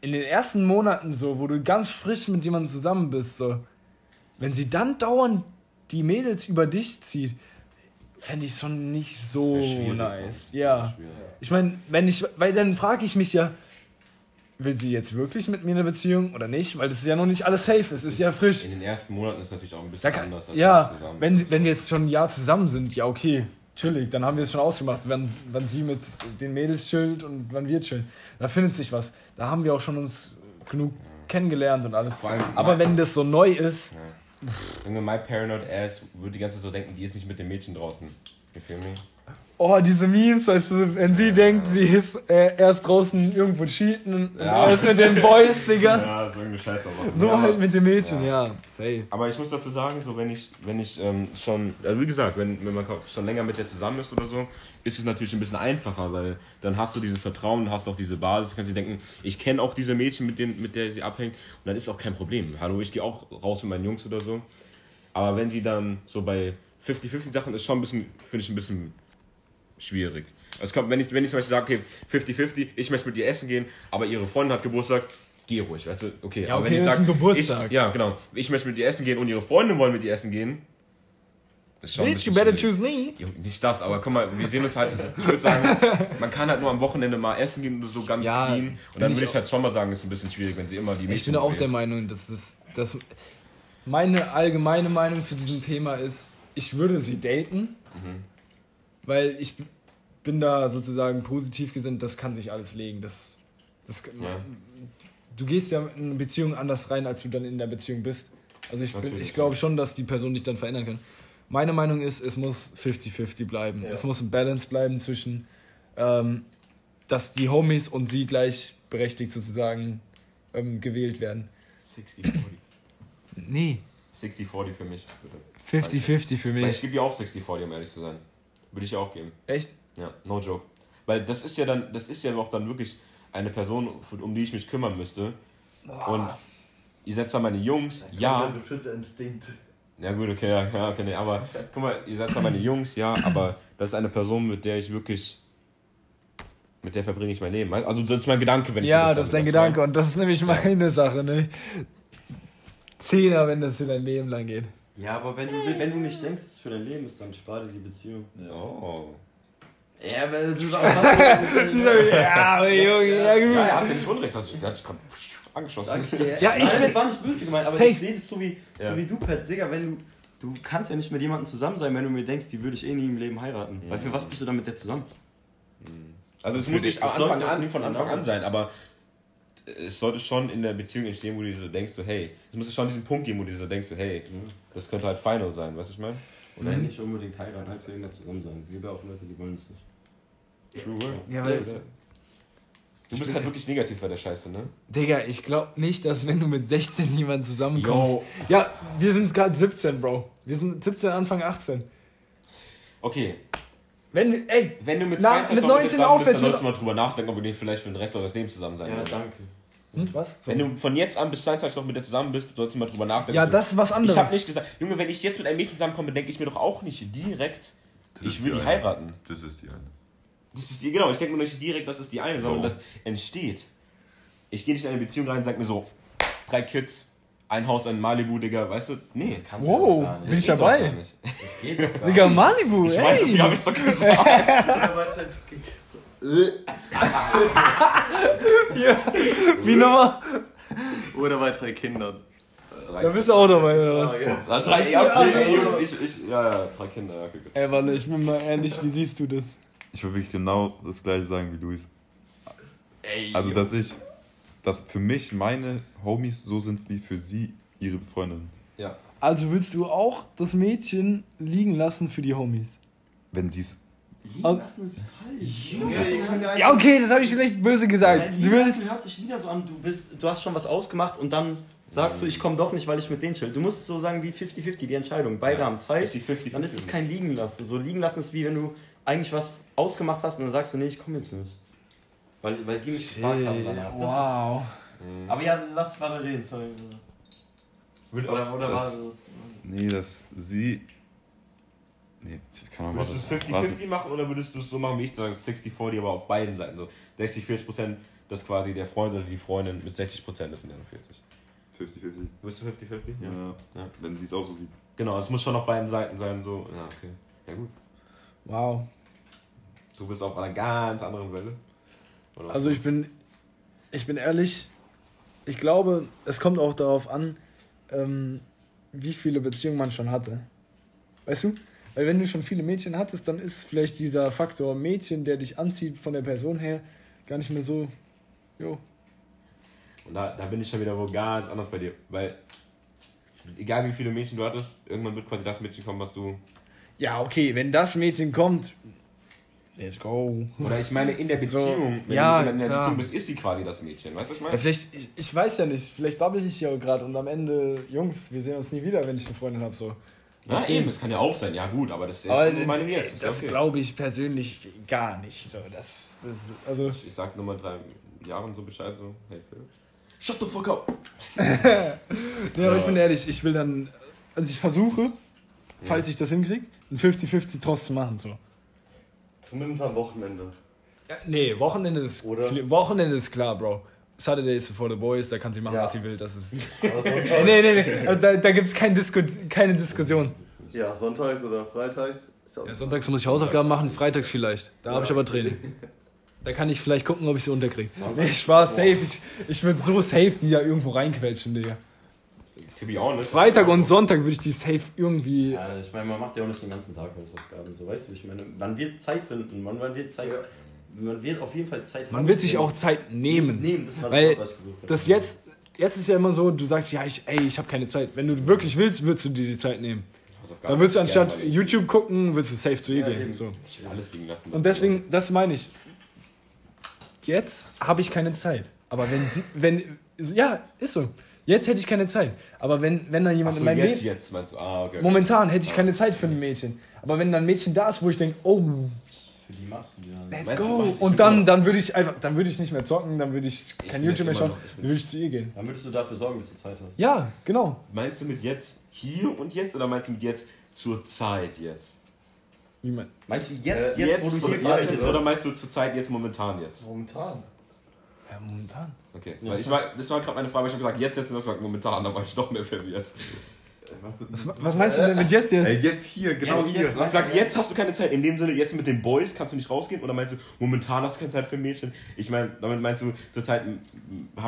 In den ersten Monaten, so, wo du ganz frisch mit jemandem zusammen bist, so, wenn sie dann dauernd die Mädels über dich zieht, fände ich schon nicht so nice. ne? Ja. Ich meine, wenn ich. Weil dann frage ich mich ja, will sie jetzt wirklich mit mir eine Beziehung oder nicht? Weil das ist ja noch nicht alles safe, es ist ja frisch. In den ersten Monaten ist natürlich auch ein bisschen kann, anders. als ja, zusammen. wenn, sie- wenn wir jetzt schon ein Jahr zusammen sind, ja okay, chillig, dann haben wir es schon ausgemacht, wann, wann sie mit den Mädels chillt und wann wir chillen. Da findet sich was. Da haben wir auch schon uns genug kennengelernt und alles. Vor allem, Aber wenn das so neu ist, Junge, my paranoid ass würde die ganze Zeit so denken, die ist nicht mit dem Mädchen draußen. You feel me? Oh, diese Memes, weißt du, wenn sie denkt, sie ist äh, erst draußen irgendwo cheaten und Ja. er ist mit den Boys, Digga. Ja, so irgendeine Scheiße. aber- So Ja, halt mit den Mädchen, ja, safe. Aber ich muss dazu sagen, so wenn ich, wenn ich ähm, schon, also wie gesagt, wenn, wenn man schon länger mit der zusammen ist oder so, ist es natürlich ein bisschen einfacher, weil dann hast du dieses Vertrauen, hast auch diese Basis, kannst du denken, ich kenne auch diese Mädchen, mit, denen, mit der sie abhängt, und dann ist auch kein Problem. Hallo, ich gehe auch raus mit meinen Jungs oder so. Aber wenn sie dann so bei 50-50 Sachen ist schon ein bisschen, finde ich ein bisschen schwierig. Es kommt, wenn ich, wenn ich zum Beispiel sage, okay, 50-50, ich möchte mit ihr essen gehen, aber ihre Freundin hat Geburtstag, geh ruhig, weißt du, okay. Ja, aber okay, wenn ich das ist sag, ein Geburtstag. Ich, ja, genau. Ich möchte mit ihr essen gehen und ihre Freunde wollen mit ihr essen gehen. Das ist schon Bitch, you better schwierig. choose me. Jo, Nicht das, aber guck mal, wir sehen uns halt, ich würde sagen, man kann halt nur am Wochenende mal essen gehen, so ganz Ja, clean. Und dann ich würde ich halt schon mal sagen, ist ein bisschen schwierig, wenn sie immer die Ich Mädchen bin auch der. Meinung, dass das, das meine allgemeine Meinung zu diesem Thema ist, ich würde sie daten, Mhm. Weil ich bin da sozusagen positiv gesinnt, das kann sich alles legen. Das, das, Ja. Du gehst ja in eine Beziehung anders rein, als du dann in der Beziehung bist. Also ich, bin- ich glaube schon, dass die Person dich dann verändern kann. Meine Meinung ist, es muss 50-50 bleiben. Ja. Es muss ein Balance bleiben zwischen, ähm, dass die Homies und sie gleichberechtigt sozusagen ähm, gewählt werden. 60-40. Nee, 60-40 für mich, bitte. 50-50 für Weil ich mich. gebe ja auch 60-40, um ehrlich zu sein. Würde ich ja auch geben. Echt? Ja, no joke. Weil das ist ja dann, das ist ja auch dann wirklich eine Person, um die ich mich kümmern müsste. Und ihr seid zwar meine Jungs, ja. Beschützerinstinkt. Ja gut, okay, ja, ja, okay, nee, aber guck mal, ihr seid zwar meine Jungs, ja, aber das ist eine Person, mit der ich wirklich, mit der verbringe ich mein Leben. Also das ist mein Gedanke, wenn ich Ja, das ist dein Gedanke und das ist nämlich meine Sache, ne? Zehner, wenn das für dein Leben lang geht. Ja, aber wenn du, wenn du nicht denkst, dass es für dein Leben ist, dann spar dir die Beziehung. Oh. Ja, weil du da Ja, aber Junge, ja Ja, er gut. hat ja nicht Unrecht, hat sich, er hat sich gerade angeschossen. Ja, ich Nein, bin- das war nicht böse gemeint, aber Safe. ich sehe das so wie, Ja. so wie du, Pat. Digga, wenn du. Du kannst ja nicht mit jemandem zusammen sein, wenn du mir denkst, die würde ich eh nie im Leben heiraten. Weil für was bist du dann mit der zusammen? Also es muss nicht Anfang an, von Anfang an sein, aber es sollte schon in der Beziehung entstehen, wo du so denkst, so, hey, es muss schon diesen Punkt geben, wo du so denkst, so, hey, das könnte halt final sein, weißt du, ich meine? Und dann nicht unbedingt heiraten, halt für immer zusammen sein. Wir auch Leute, die wollen es nicht. True word. Ja, weil- Du bist halt wirklich negativ bei der Scheiße, ne? Digga, ich glaube nicht, dass wenn du mit 16 jemand zusammenkommst. Yo. Ja, wir sind gerade 17, Bro. Wir sind 17, Anfang 18. Okay, Wenn, ey, wenn du mit Na, 22 mit noch 19 zusammen bist, aufwärts dann solltest du mal drüber nachdenken, ob du nicht vielleicht für den Rest eures Lebens zusammen sein Ja, willst. danke. hm, was? Wenn du von jetzt an bis 22 noch mit der zusammen bist, solltest du mal drüber nachdenken. ja, das ist was Ich anderes. habe nicht gesagt, Junge, wenn ich jetzt mit einem Mädchen zusammenkomme, denke ich mir doch auch nicht direkt, Das ich will die die heiraten. Das ist die eine. Das ist die, genau, ich denke mir nicht direkt, das ist die eine, sondern Oh. das entsteht. Ich gehe nicht in eine Beziehung rein und sag mir so, drei Kids, ein Haus in Malibu, Digga, weißt du? Nee. Das kannst Wow, du ja gar bin ich dabei? Das geht doch gar Digga, nicht. Malibu, Ich ey. weiß, deswegen habe ich doch gesagt. Wie nochmal? Oder bei drei Kindern. Da bist du auch dabei, oder was? Ja. drei, ja, okay, ey, Jungs, ich, ich, ja, ja, drei Kinder, ja, okay, gut. Ey, warte, ich bin mal ehrlich, wie siehst du das? Ich würde wirklich genau das gleiche sagen wie Luis. Also, dass ich, dass für mich meine Homies so sind wie für sie ihre Freundinnen. Ja. Also willst du auch das Mädchen liegen lassen für die Homies? Wenn sie es. Liegen lassen ist falsch. Ja, okay, das habe ich vielleicht böse gesagt. Nein, Du willst. hört sich wieder so an, du bist, du hast schon was ausgemacht und dann sagst du, ich komme doch nicht, weil ich mit denen chill. Du musst so sagen wie 50-50, die Entscheidung. Beide Ja, haben Zeit, ist die 50-50. dann ist es kein Liegen lassen. So liegen lassen ist wie wenn du eigentlich was ausgemacht hast und dann sagst du, nee, ich komme jetzt nicht. Weil, weil die mich gefragt haben danach. Das Wow. Ist, aber ja, lass weiter reden, sorry. Oder, oder war Das- das? Nee, dass sie. Nee, ich kann auch Würdest du es 50-50 machen oder würdest du es so machen, wie ich sage, 60-40, aber auf beiden Seiten? So 60-40%, dass quasi der Freund oder die Freundin mit 60% ist in der 40. 50-50. Würdest du 50-50? Ja. Ja. Wenn sie es auch so sieht. Genau, es muss schon auf beiden Seiten sein, so. Ja, okay. Ja, gut. Wow. Du bist auf einer ganz anderen Welle. Also ich bin, ich bin ehrlich, ich glaube, es kommt auch darauf an, ähm, wie viele Beziehungen man schon hatte. Weißt du? Weil wenn du schon viele Mädchen hattest, dann ist vielleicht dieser Faktor Mädchen, der dich anzieht von der Person her, gar nicht mehr so. Jo. Und da, da bin ich schon wieder wo ganz anders bei dir. Weil, egal wie viele Mädchen du hattest, irgendwann wird quasi das Mädchen kommen, was du. Ja, okay, wenn das Mädchen kommt, let's go. Oder ich meine, in der Beziehung, wenn ja, du in der klar. Beziehung bist, ist sie quasi das Mädchen. Weißt du, was ich Ja, meine? vielleicht, ich, ich weiß ja nicht, vielleicht babbel ich ja gerade und am Ende, Jungs, wir sehen uns nie wieder, wenn ich eine Freundin habe. So. Ja, eben, das kann ja auch sein. Ja, gut, aber das ist Aber jetzt meine jetzt. Ist ja das okay. glaube ich persönlich gar nicht. So, das, das, also, Ich, ich sag nur mal drei Jahren so Bescheid, so, hey Phil. Shut the fuck up! nee, aber ich bin ehrlich, ich will dann, also ich versuche, falls ich das hinkriege, ein 50-50 draus zu machen. So. Zumindest am Wochenende. Ja, nee, Wochenende ist, Oder? Wochenende ist klar, Bro. Saturday is for the boys, da kann sie machen, Ja. was sie will. Das ist. Nee, nee, nee, da, da gibt es kein Disku keine Diskussion. ja, sonntags oder freitags. Ja, sonntags muss ich Hausaufgaben machen, freitags vielleicht. Da habe ich aber Training. Da kann ich vielleicht gucken, ob ich sie unterkriege. Nee, Spaß, safe. Ich, ich würde so safe die da irgendwo reinquetschen, Digga. To be honest. Freitag und Sonntag würde ich die safe irgendwie. Ja, ich meine, man macht ja auch nicht den ganzen Tag Hausaufgaben, so weißt du, ich meine, man wird Zeit finden, man, man wird Zeit, man wird auf jeden Fall Zeit haben. Man wird sich auch Zeit nehmen. nehmen, das war Weil das, was ich gesucht habe. Das jetzt, jetzt ist ja immer so, du sagst, ja, ich, ey, ich habe keine Zeit. Wenn du wirklich willst, würdest du dir die Zeit nehmen. Da würdest du gerne, anstatt ich- YouTube gucken, würdest du safe zu ihr Ja, gehen. So. Ich will alles liegen lassen. Und deswegen, das meine ich. Jetzt habe ich keine Zeit. Aber wenn sie, wenn, ja, ist so. Jetzt hätte ich keine Zeit. Aber wenn, wenn dann jemand Achso, in meinem jetzt, Leben, jetzt meinst du. Ah, okay. okay. momentan hätte ich keine Zeit für ein Mädchen. Aber wenn dann ein Mädchen da ist, wo ich denke, oh, Für die machst du ja. let's Meinst du, go. meinst du, ich Und dann, dann würde ich einfach, dann würde ich nicht mehr zocken, dann würde ich Ich kein bin YouTube mehr jetzt schauen, ich dann würde ich zu ihr gehen. Dann würdest du dafür sorgen, dass du Zeit hast. Ja, genau. Meinst du mit jetzt hier und jetzt oder meinst du mit jetzt zur Zeit jetzt? Wie man, Meinst du jetzt, Äh, jetzt, wo du oder, hier jetzt, gerade jetzt oder meinst du zur Zeit jetzt momentan jetzt? Momentan. Ja, momentan. Okay. Ja, ich war, das war gerade meine Frage, weil ich habe gesagt, jetzt, jetzt, und gesagt, momentan, da war ich noch mehr verwirrt. Was, Was, meinst du denn mit jetzt jetzt? Ey, jetzt hier, genau jetzt, hier. Jetzt, hast du gesagt, jetzt hast du keine Zeit. In dem Sinne, jetzt mit den Boys kannst du nicht rausgehen? Oder meinst du, momentan hast du keine Zeit für Mädchen? Ich meine, damit meinst du, zur Zeit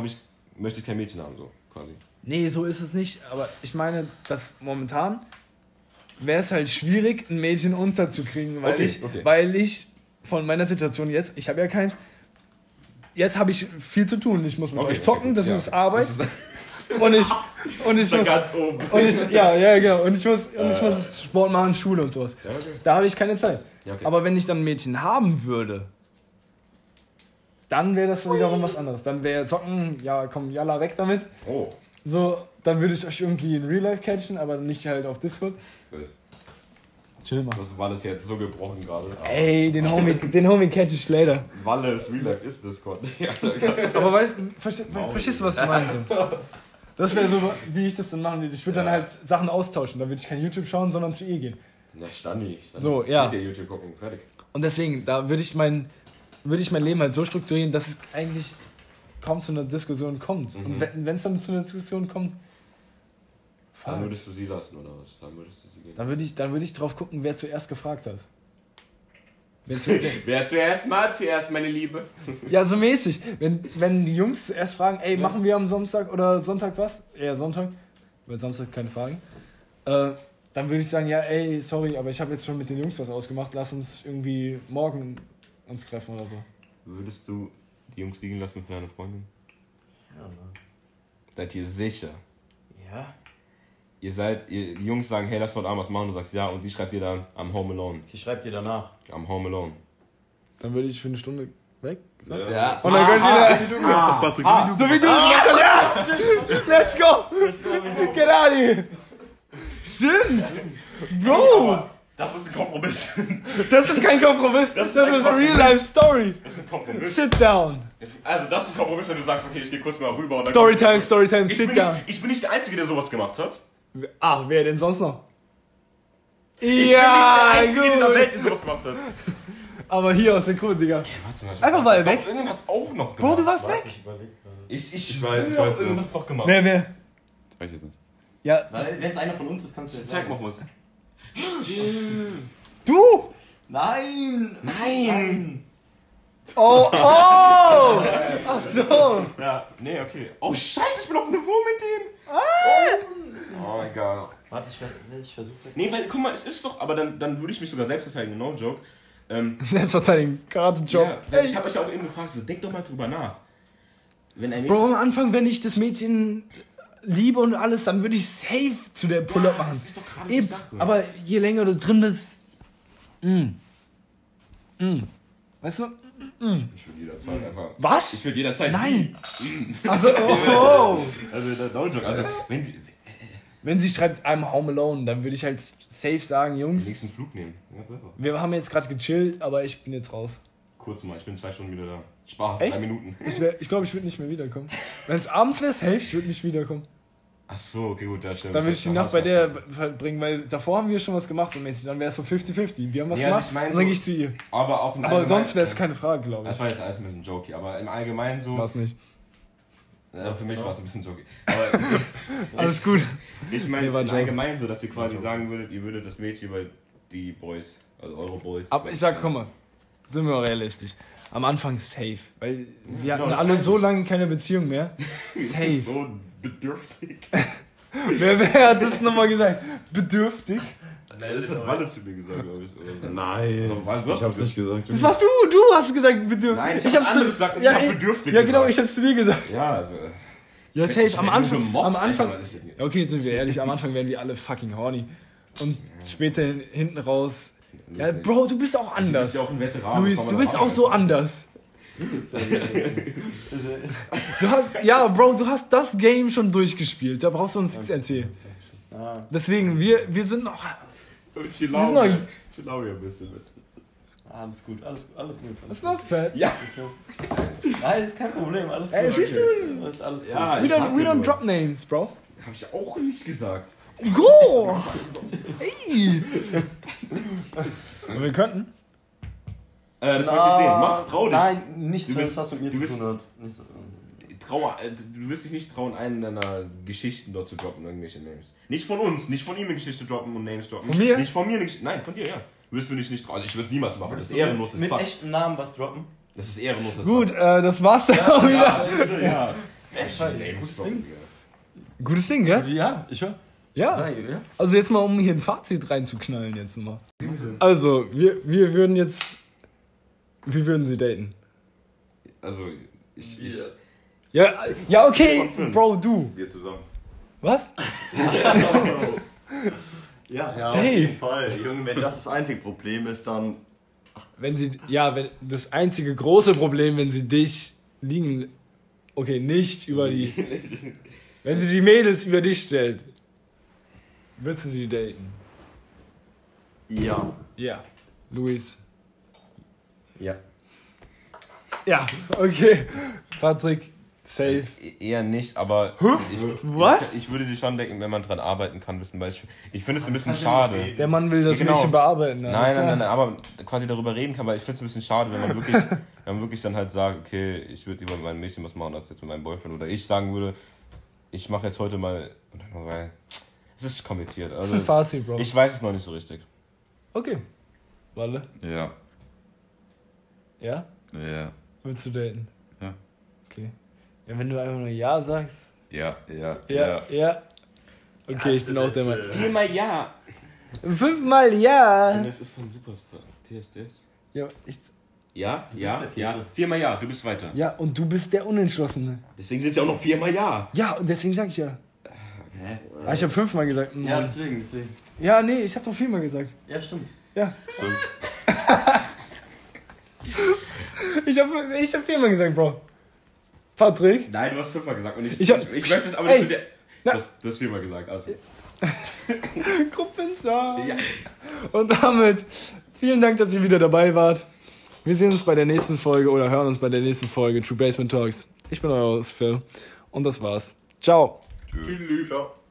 ich, möchte ich kein Mädchen haben, so quasi. Nee, so ist es nicht. Aber ich meine, dass momentan wäre es halt schwierig, ein Mädchen unterzukriegen, weil, Okay, ich, okay. weil ich von meiner Situation jetzt, ich habe ja keins, jetzt habe ich viel zu tun. Ich muss mit Okay, euch zocken, das ja. ist Arbeit. Das ist, und ich, und ich muss, ganz oben. und ich, ja, ja, genau. Und ich muss, und ich muss Sport machen, Schule und sowas. Ja, okay. Da habe ich keine Zeit. Ja, okay. Aber wenn ich dann ein Mädchen haben würde, dann wäre das wiederum was anderes. Dann wäre Zocken, ja, komm, jalla, weg damit. Oh, So, dann würde ich euch irgendwie in Real Life catchen, aber nicht halt auf Discord. Chill mal. das war das jetzt so gebrochen gerade. Ey, den Homie, den Homie catch ich later. Walles Real Life ist Discord. Ja, Aber weißt, verstehst, verstehst du, was ich meine? So? Das wäre so, wie ich das dann machen würde. Ich würde dann halt Sachen austauschen. Da würde ich kein YouTube schauen, sondern zu ihr gehen. Na. Stani. So, ja. Mit dir YouTube gucken, fertig. Und deswegen, da würde ich mein, würde ich mein Leben halt so strukturieren, dass es eigentlich kaum zu einer Diskussion kommt. Mhm. Und wenn es dann zu einer Diskussion kommt, Dann fuck. würdest du sie lassen, oder was? Dann würdest du sie gehen. dann würde ich, dann würde ich drauf gucken, wer zuerst gefragt hat. Wenn zu, Wer zuerst mal zuerst, meine Liebe? Ja, so mäßig. Wenn, wenn die Jungs zuerst fragen, ey, machen wir am Samstag oder Sonntag was? Eher Sonntag, weil Samstag keine Fragen. Äh, dann würde ich sagen, ja, ey, sorry, aber ich habe jetzt schon mit den Jungs was ausgemacht, lass uns irgendwie morgen uns treffen oder so. Würdest du die Jungs liegen lassen für deine Freundin? Ja, ne? Seid ihr sicher? Ja? Ihr seid, ihr, die Jungs sagen, hey, lass heute Abend was machen. Du sagst ja und die schreibt dir dann am Home Alone. Sie schreibt dir danach. Am Home Alone. Dann würde ich für eine Stunde weg. Ja. Ja. Und dann kann ich Wie du gemacht hast, Patrick, wie du So wie du. Ja! Let's go! Get out of here! Stimmt! Bro! Das ist ein Kompromiss. Das ist kein Kompromiss. Das ist, ein eine Kompromiss. Real-Life-Story. Das ist ein Kompromiss. Sit down. Also, das ist ein Kompromiss, wenn du sagst, okay, ich gehe kurz mal rüber und dann. Storytime, Storytime, sit down. nicht, ich bin nicht der Einzige, der sowas gemacht hat. Ach, wer denn sonst noch? Ich bin nicht der ja, Einzige in dieser. Welt, der sowas gemacht hat. Aber hier aus der Kurve, Digga. Warte mal, ich Einfach mal Doch, weg. Irgendjemand hat's auch noch gemacht. Bro, du warst weg. Ich. Ich, ich, weiß- ich weiß, irgendjemand hat's doch gemacht. Wer, wer? Weiß ich jetzt nicht. Ja, Weil, wenn es einer von uns ist, kannst du jetzt Zeig mal was. Stimmt. du? Nein! Nein! Oh, oh! Ach so. Ja, nee, okay. Oh, scheiße, ich bin auf dem Niveau mit dem. Oh mein Gott. Warte, ich, ich versuche. Nee, weil, guck mal, es ist doch, aber dann, dann würde ich mich sogar selbst verteidigen, no joke. Ähm, Selbstverteidigung, Karate-Job. ja, weil ich habe euch ja auch eben gefragt, so denk doch mal drüber nach. Wenn ein Bro, Mädchen- am Anfang, wenn ich das Mädchen liebe und alles, dann würde ich safe zu der Pull-Up machen. das ist doch gerade die Eben, Sache. aber je länger du drin bist, mm. Mm. Weißt du? ich würde jederzeit einfach. Was? Ich würde jederzeit. Nein. Also, oh. Also, no joke. Also, wenn sie Wenn sie schreibt, I'm home alone, dann würde ich halt safe sagen, den nächsten Jungs, Flug nehmen. Einfach. wir haben jetzt gerade gechillt, aber ich bin jetzt raus. Kurz mal, ich bin zwei Stunden wieder da. Spaß, Echt? drei Minuten. Ich glaube, ich, glaub, ich würde nicht mehr wiederkommen. Wenn es abends wäre, safe, ich würde nicht wiederkommen. Ach so, okay, gut, da stimmt. Dann würde ich die Nacht bei der verbringen, weil davor haben wir schon was gemacht, so mäßig. Dann wäre es so 50-50. Wir haben was Ja, gemacht ich mein dann so- ich zu ihr. Aber auch Aber sonst wäre es keine Frage, glaube Das ich. war jetzt alles ein bisschen jokey, aber im Allgemeinen so. War es nicht. Ja, für mich war es ein bisschen. Aber ich, Alles gut. ich meine Nee. Allgemeinen so, dass ihr quasi sagen würdet, ihr würdet das Mädchen über die Boys, also eure Boys. Aber ich sag, komm mal, sind wir mal realistisch. Am Anfang safe, weil wir genau, hatten alle so lange keine Beziehung mehr. Safe. so bedürftig. wer, wer hat das nochmal gesagt? Bedürftig? Das hat Walle zu mir gesagt, glaube ich. Oder? Nein. Walle, du Ich hab's nicht gesagt. Das warst du, du hast gesagt bedürftig. Nein, ich hab's anderes gesagt und ich hab bedürftig Ja, genau, gesagt. ich hab's zu dir gesagt. Ja, also. Ja, Ich safe, am Anfang, gemobbt, am Alter, Anfang, Ja, okay, jetzt sind wir ehrlich, am Anfang werden wir alle fucking horny. Und später hinten raus, ja, Bro, du bist auch Du anders. bist ja auch ein Veteran. Luis, du bist auch so anders. Du hast, ja, Bro, du hast das Game schon durchgespielt. Da brauchst du uns nichts erzählen. Deswegen, wir, wir sind noch. Chill out, chill out ein bisschen mit. alles gut, alles, alles gut. Was ist los, Pat? Ja. Nein, ist kein Problem, alles gut. Ey, siehst du? Ist alles gut. Ja, We don't, we don't drop names, Bro. Hab ich auch nicht gesagt. Go! Ey! Wir könnten. Äh, das möchte ich sehen. Mach, trau dich. Nein, nichts, Du was bist- das mit mir du zu bist- tun hat. Nichts, Trauer, äh, du wirst dich nicht trauen, einen deiner Geschichten dort zu droppen, irgendwelche Names. Nicht von uns, nicht von ihm eine Geschichte droppen und Names droppen. Von mir? Nicht von mir eine Geschichte. Nein, von dir, ja. Wirst du nicht, nicht trauen. Also ich würde es niemals machen. Das ist ehrenlos. Das ist mit Fuck. echten Namen was droppen? Das ist ehrenlos. Das Gut, äh, das war's dann auch wieder. Ja, ja. Echt? Gutes droppen, Ding. ja. Gutes Ding, gell? Ja, ich höre. Ja. Also jetzt mal, um hier ein Fazit reinzuknallen jetzt mal. Also, wir, wir würden jetzt... Wie würden sie daten? Also, ich. ich Ja, ja okay. Bro, du. Wir zusammen. Was? Ja, Safe. auf jeden Fall. Junge, wenn das das einzige Problem ist, dann Wenn sie, ja, wenn das einzige große Problem, wenn sie dich liegen, okay, nicht über die, wenn sie die Mädels über dich stellt, würdest du sie daten? ja. Ja. Luis. Ja. Ja, okay. Patrick, safe. E- Eher nicht, aber ich, Was? Ich, ich würde sie schon denken, wenn man dran arbeiten kann, wissen, weil ich, ich finde es ein bisschen schade. Der Mann will das Ja, genau. Mädchen bearbeiten. Nein, nein, nein, nein, aber quasi darüber reden kann, weil ich finde es ein bisschen schade, wenn man wirklich, wenn man wirklich dann halt sagt, okay, ich würde lieber mit meinem Mädchen was machen als jetzt mit meinem Boyfriend. Oder ich sagen würde, ich mache jetzt heute mal. Weil es ist kompliziert. Das ist Also ein Fazit, Bro. ich weiß es noch nicht so richtig. Okay. Walle? Ja. Ja? Ja. Willst du daten? Ja. Ja, wenn du einfach nur Ja sagst. Ja, ja, Ja, ja. Okay, ich bin auch der Meinung. Viermal ja. Fünfmal Ja. Das ist von Superstar. TSDS. Ja, ich, Ja, ja, der Vierte. ja. Viermal ja, du bist weiter. ja, und du bist der Unentschlossene. Deswegen sind es ja auch noch viermal ja. Ja, und deswegen sag ich ja. Hä? Ah, ich habe fünfmal gesagt. Ja, Mann. deswegen, deswegen. Ja, nee, ich habe doch viermal gesagt. Ja, stimmt. Ja. ich habe ich hab viermal gesagt, Bro. Patrick? Nein, du hast fünfmal gesagt. Und ich, Ich ich, hab- ich, ich möchte es aber Ey, nicht zu dir. Du hast, du hast viermal gesagt. Also. Gruppenzahn. Ja. Und damit vielen Dank, dass ihr wieder dabei wart. Wir sehen uns bei der nächsten Folge oder hören uns bei der nächsten Folge True Basement Talks. Ich bin euer Phil und das war's. Ciao. Tschüss. Tschüss.